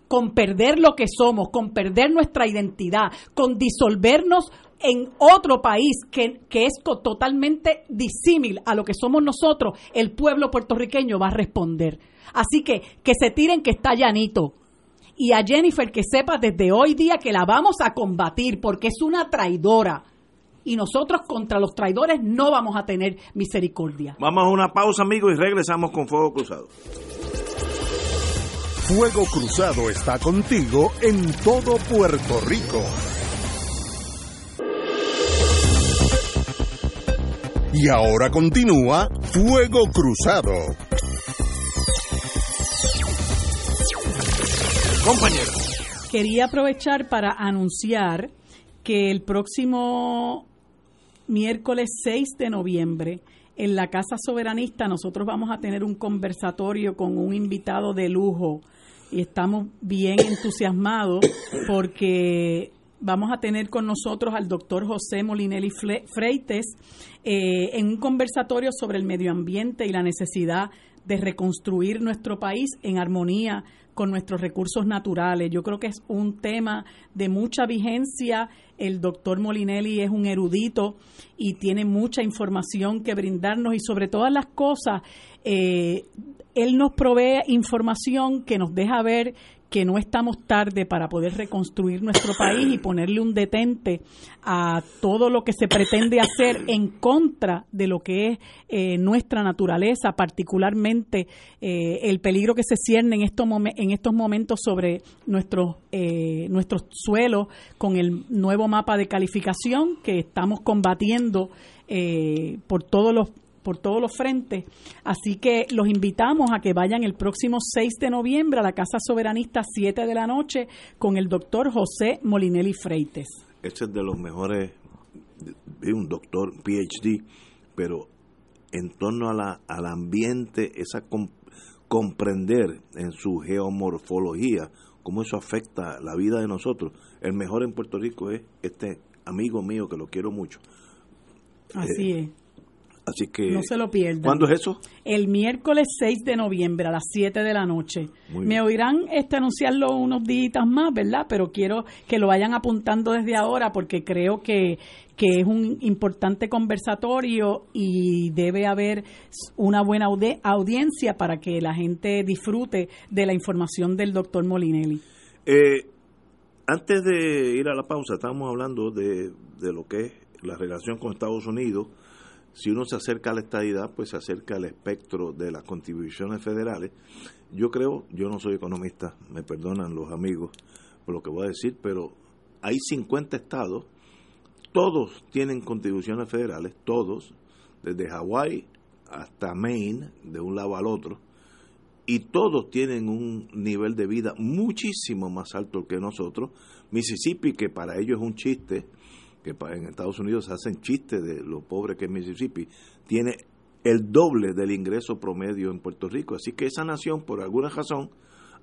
con perder lo que somos, con perder nuestra identidad, con disolvernos en otro país que, es totalmente disímil a lo que somos nosotros, el pueblo puertorriqueño va a responder. Así que que se tiren que está llanito. Y a Jennifer que sepa desde hoy día que la vamos a combatir porque es una traidora. Y nosotros contra los traidores no vamos a tener misericordia. Vamos a una pausa, amigos, y regresamos con Fuego Cruzado. Fuego Cruzado está contigo en todo Puerto Rico. Y ahora continúa Fuego Cruzado. Compañero. Quería aprovechar para anunciar que el próximo miércoles 6 de noviembre en la Casa Soberanista nosotros vamos a tener un conversatorio con un invitado de lujo y estamos bien entusiasmados porque vamos a tener con nosotros al doctor José Molinelli Freites eh, en un conversatorio sobre el medio ambiente y la necesidad de reconstruir nuestro país en armonía con nuestros recursos naturales. Yo creo que es un tema de mucha vigencia. El doctor Molinelli es un erudito y tiene mucha información que brindarnos y sobre todas las cosas eh, él nos provee información que nos deja ver que no estamos tarde para poder reconstruir nuestro país y ponerle un detente a todo lo que se pretende hacer en contra de lo que es eh, nuestra naturaleza, particularmente eh, el peligro que se cierne en estos, en estos momentos sobre nuestros, eh, nuestros suelos con el nuevo mapa de calificación que estamos combatiendo por todos los por todos los frentes. Así que los invitamos a que vayan el próximo 6 de noviembre a la Casa Soberanista, 7 de la noche, con el doctor José Molinelli Freites. Este es de los mejores, es un doctor PhD, pero en torno a la, al ambiente, esa comprender en su geomorfología cómo eso afecta la vida de nosotros. El mejor en Puerto Rico es este amigo mío que lo quiero mucho. Así eh, es. Así que. No se lo pierdan. ¿Cuándo es eso? El miércoles 6 de noviembre a las 7 de la noche. Me oirán este anunciarlo unos días más, ¿verdad? Pero quiero que lo vayan apuntando desde ahora porque creo que, que es un importante conversatorio y debe haber una buena audiencia para que la gente disfrute de la información del doctor Molinelli. Eh, antes de ir a la pausa, estábamos hablando de, de lo que es la relación con Estados Unidos si uno se acerca a la estadidad, pues se acerca al espectro de las contribuciones federales. Yo creo, yo no soy economista, me perdonan los amigos por lo que voy a decir, pero hay 50 estados, todos tienen contribuciones federales, todos, desde Hawái hasta Maine, de un lado al otro, y todos tienen un nivel de vida muchísimo más alto que nosotros. Mississippi, que para ellos es un chiste, que en Estados Unidos hacen chistes de lo pobre que es Mississippi, tiene el doble del ingreso promedio en Puerto Rico. Así que esa nación, por alguna razón,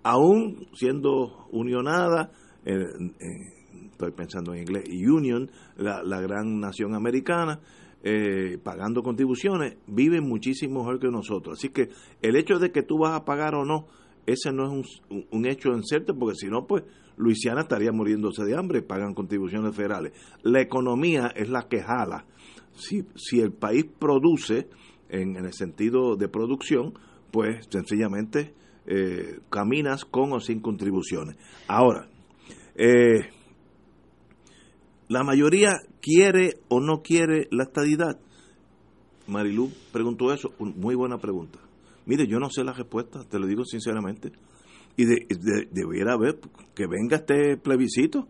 aún siendo unionada, estoy pensando en inglés, Union, la, la gran nación americana, eh, pagando contribuciones, vive muchísimo mejor que nosotros. Así que el hecho de que tú vas a pagar o no, ese no es un, un hecho en cierto, porque si no, pues Luisiana estaría muriéndose de hambre, pagan contribuciones federales. La economía es la que jala. Si, si el país produce, en, el sentido de producción, pues sencillamente eh, caminas con o sin contribuciones. Ahora, eh, la mayoría quiere o no quiere la estadidad. Marilú preguntó eso, muy buena pregunta. Mire, yo no sé la respuesta, te lo digo sinceramente. Y de, de- debiera haber que venga este plebiscito.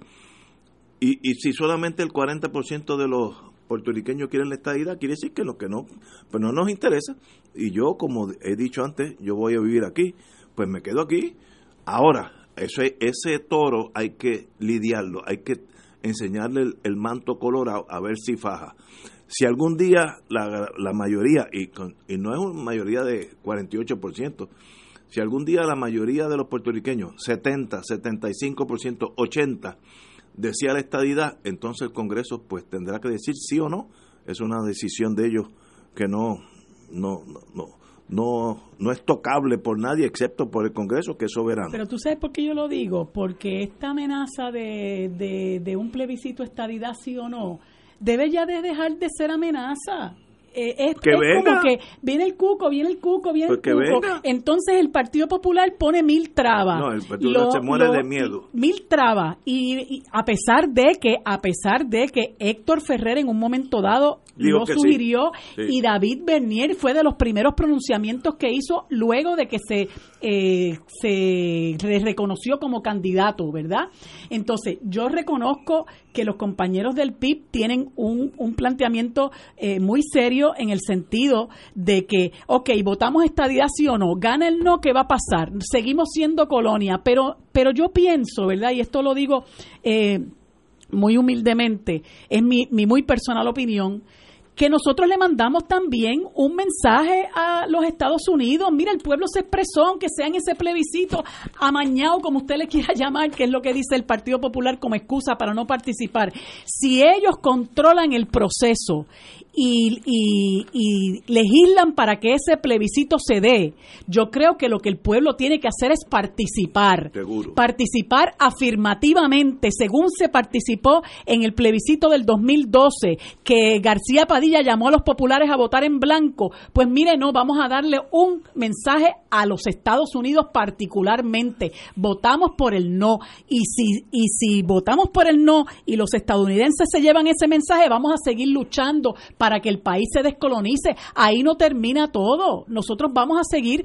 Y, y si solamente el 40% de los puertorriqueños quieren la estadidad, quiere decir que lo que no, pues no nos interesa. Y yo, como he dicho antes, yo voy a vivir aquí, pues me quedo aquí. Ahora, eso, es- ese toro hay que lidiarlo, hay que enseñarle el, el manto colorado a ver si faja. Si algún día la, la mayoría, y, con- y no es una mayoría de 48%, si algún día la mayoría de los puertorriqueños, 70, 75%, 80%, decía la estadidad, entonces el Congreso pues tendrá que decir sí o no. Es una decisión de ellos que no, no, no, no, no, es tocable por nadie excepto por el Congreso que es soberano. Pero tú sabes por qué yo lo digo, porque esta amenaza de, de, de un plebiscito estadidad sí o no, debe ya de dejar de ser amenaza. Eh, es, Que es como que viene el cuco, viene el cuco, viene Pues el cuco. venga. Entonces el Partido Popular pone mil trabas. No, el Partido Popular se muere de miedo. Mil trabas. Y, y a pesar de que, a pesar de que Héctor Ferrer en un momento dado Dijo lo sí. sugirió Sí. y David Bernier fue de los primeros pronunciamientos que hizo luego de que se, eh, se re- reconoció como candidato, ¿verdad? Entonces, yo reconozco que los compañeros del PIB tienen un, un planteamiento eh, muy serio en el sentido de que, ok, votamos estadidad sí o no, gana el no, ¿qué va a pasar? Seguimos siendo colonia, pero, pero yo pienso, ¿verdad? Y esto lo digo eh, muy humildemente, es mi, mi muy personal opinión, que nosotros le mandamos también un mensaje a los Estados Unidos. Mira, el pueblo se expresó, aunque sea en ese plebiscito amañado, como usted le quiera [laughs] llamar, que es lo que dice el Partido Popular como excusa para no participar. Si ellos controlan el proceso y, y- y legislan para que ese plebiscito se dé, yo creo que lo que el pueblo tiene que hacer es participar Seguro. participar afirmativamente, según se participó en el plebiscito del 2012, que García Padilla llamó a los populares a votar en blanco, pues mire, no, vamos a darle un mensaje a los Estados Unidos particularmente. Votamos por el no. Y si, y si votamos por el no y los estadounidenses se llevan ese mensaje, vamos a seguir luchando para que el país se descolonice. Ahí no termina todo. Nosotros vamos a seguir,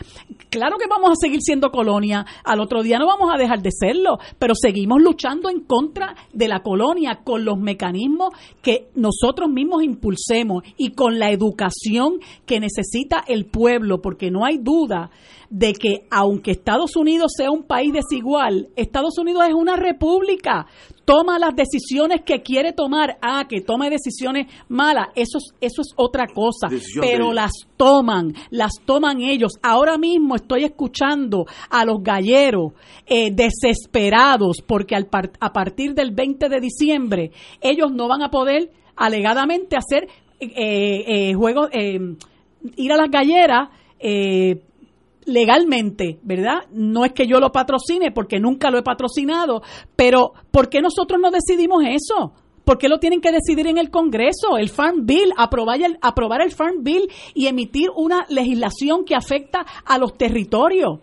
claro que vamos a seguir siendo colonia, al otro día no vamos a dejar de serlo, pero seguimos luchando en contra de la colonia con los mecanismos que nosotros mismos impulsemos y con la educación que necesita el pueblo, porque no hay duda de que aunque Estados Unidos sea un país desigual, Estados Unidos es una república, toma las decisiones que quiere tomar, ah, que tome decisiones malas, eso, es- eso es otra cosa, Decisión pero las toman, las toman ellos. Ahora mismo estoy escuchando a los galleros eh, desesperados porque al par- a partir del 20 de diciembre ellos no van a poder alegadamente hacer eh, eh, juegos, eh, ir a las galleras. eh, legalmente, ¿verdad? No es que yo lo patrocine porque nunca lo he patrocinado, pero ¿por qué nosotros no decidimos eso? ¿Por qué lo tienen que decidir en el Congreso? El Farm Bill, aprobar el, aprobar el Farm Bill y emitir una legislación que afecta a los territorios.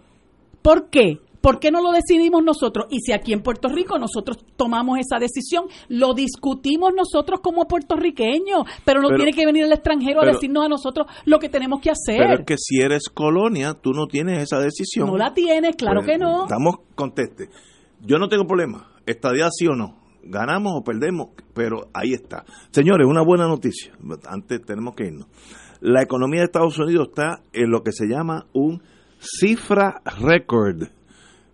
¿Por qué? ¿Por qué no lo decidimos nosotros? Y si aquí en Puerto Rico nosotros tomamos esa decisión, lo discutimos nosotros como puertorriqueños, pero no Pero- tiene que venir el extranjero pero- a decirnos a nosotros lo que tenemos que hacer. Pero es que si eres colonia, tú no tienes esa decisión. No la tienes, claro Pues, que no. Estamos conteste. Yo no tengo problema. Estadía sí o no. Ganamos o perdemos, pero ahí está. Señores, una buena noticia. Antes tenemos que irnos. La economía de Estados Unidos está en lo que se llama un cifra récord.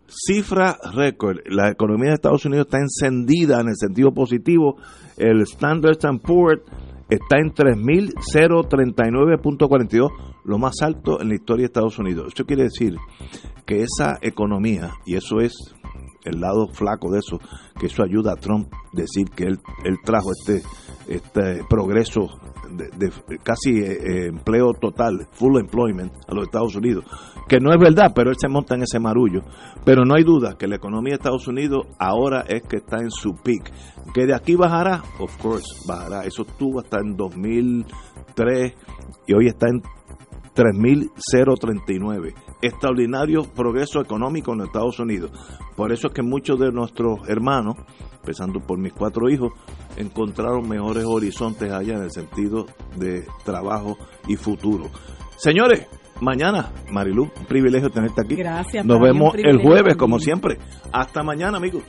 Cifra récord. La economía de Estados Unidos está encendida en el sentido positivo. El Standard Poor's está en 3.039.42, lo más alto en la historia de Estados Unidos. Esto quiere decir que esa economía, y eso es el lado flaco de eso, que eso ayuda a Trump decir que él, él trajo este, este progreso de, de casi eh, eh, empleo total, full employment a los Estados Unidos, que no es verdad, pero él se monta en ese marullo. Pero no hay duda que la economía de Estados Unidos ahora es que está en su peak. Que de aquí bajará, of course, bajará. Eso estuvo hasta en 2003 y hoy está en 3.039. Extraordinario progreso económico en los Estados Unidos. Por eso es que muchos de nuestros hermanos, empezando por mis cuatro hijos, encontraron mejores horizontes allá en el sentido de trabajo y futuro. Señores, mañana, Marilu, un privilegio tenerte aquí. Gracias. Nos vemos el jueves, también. como siempre. Hasta mañana, amigos.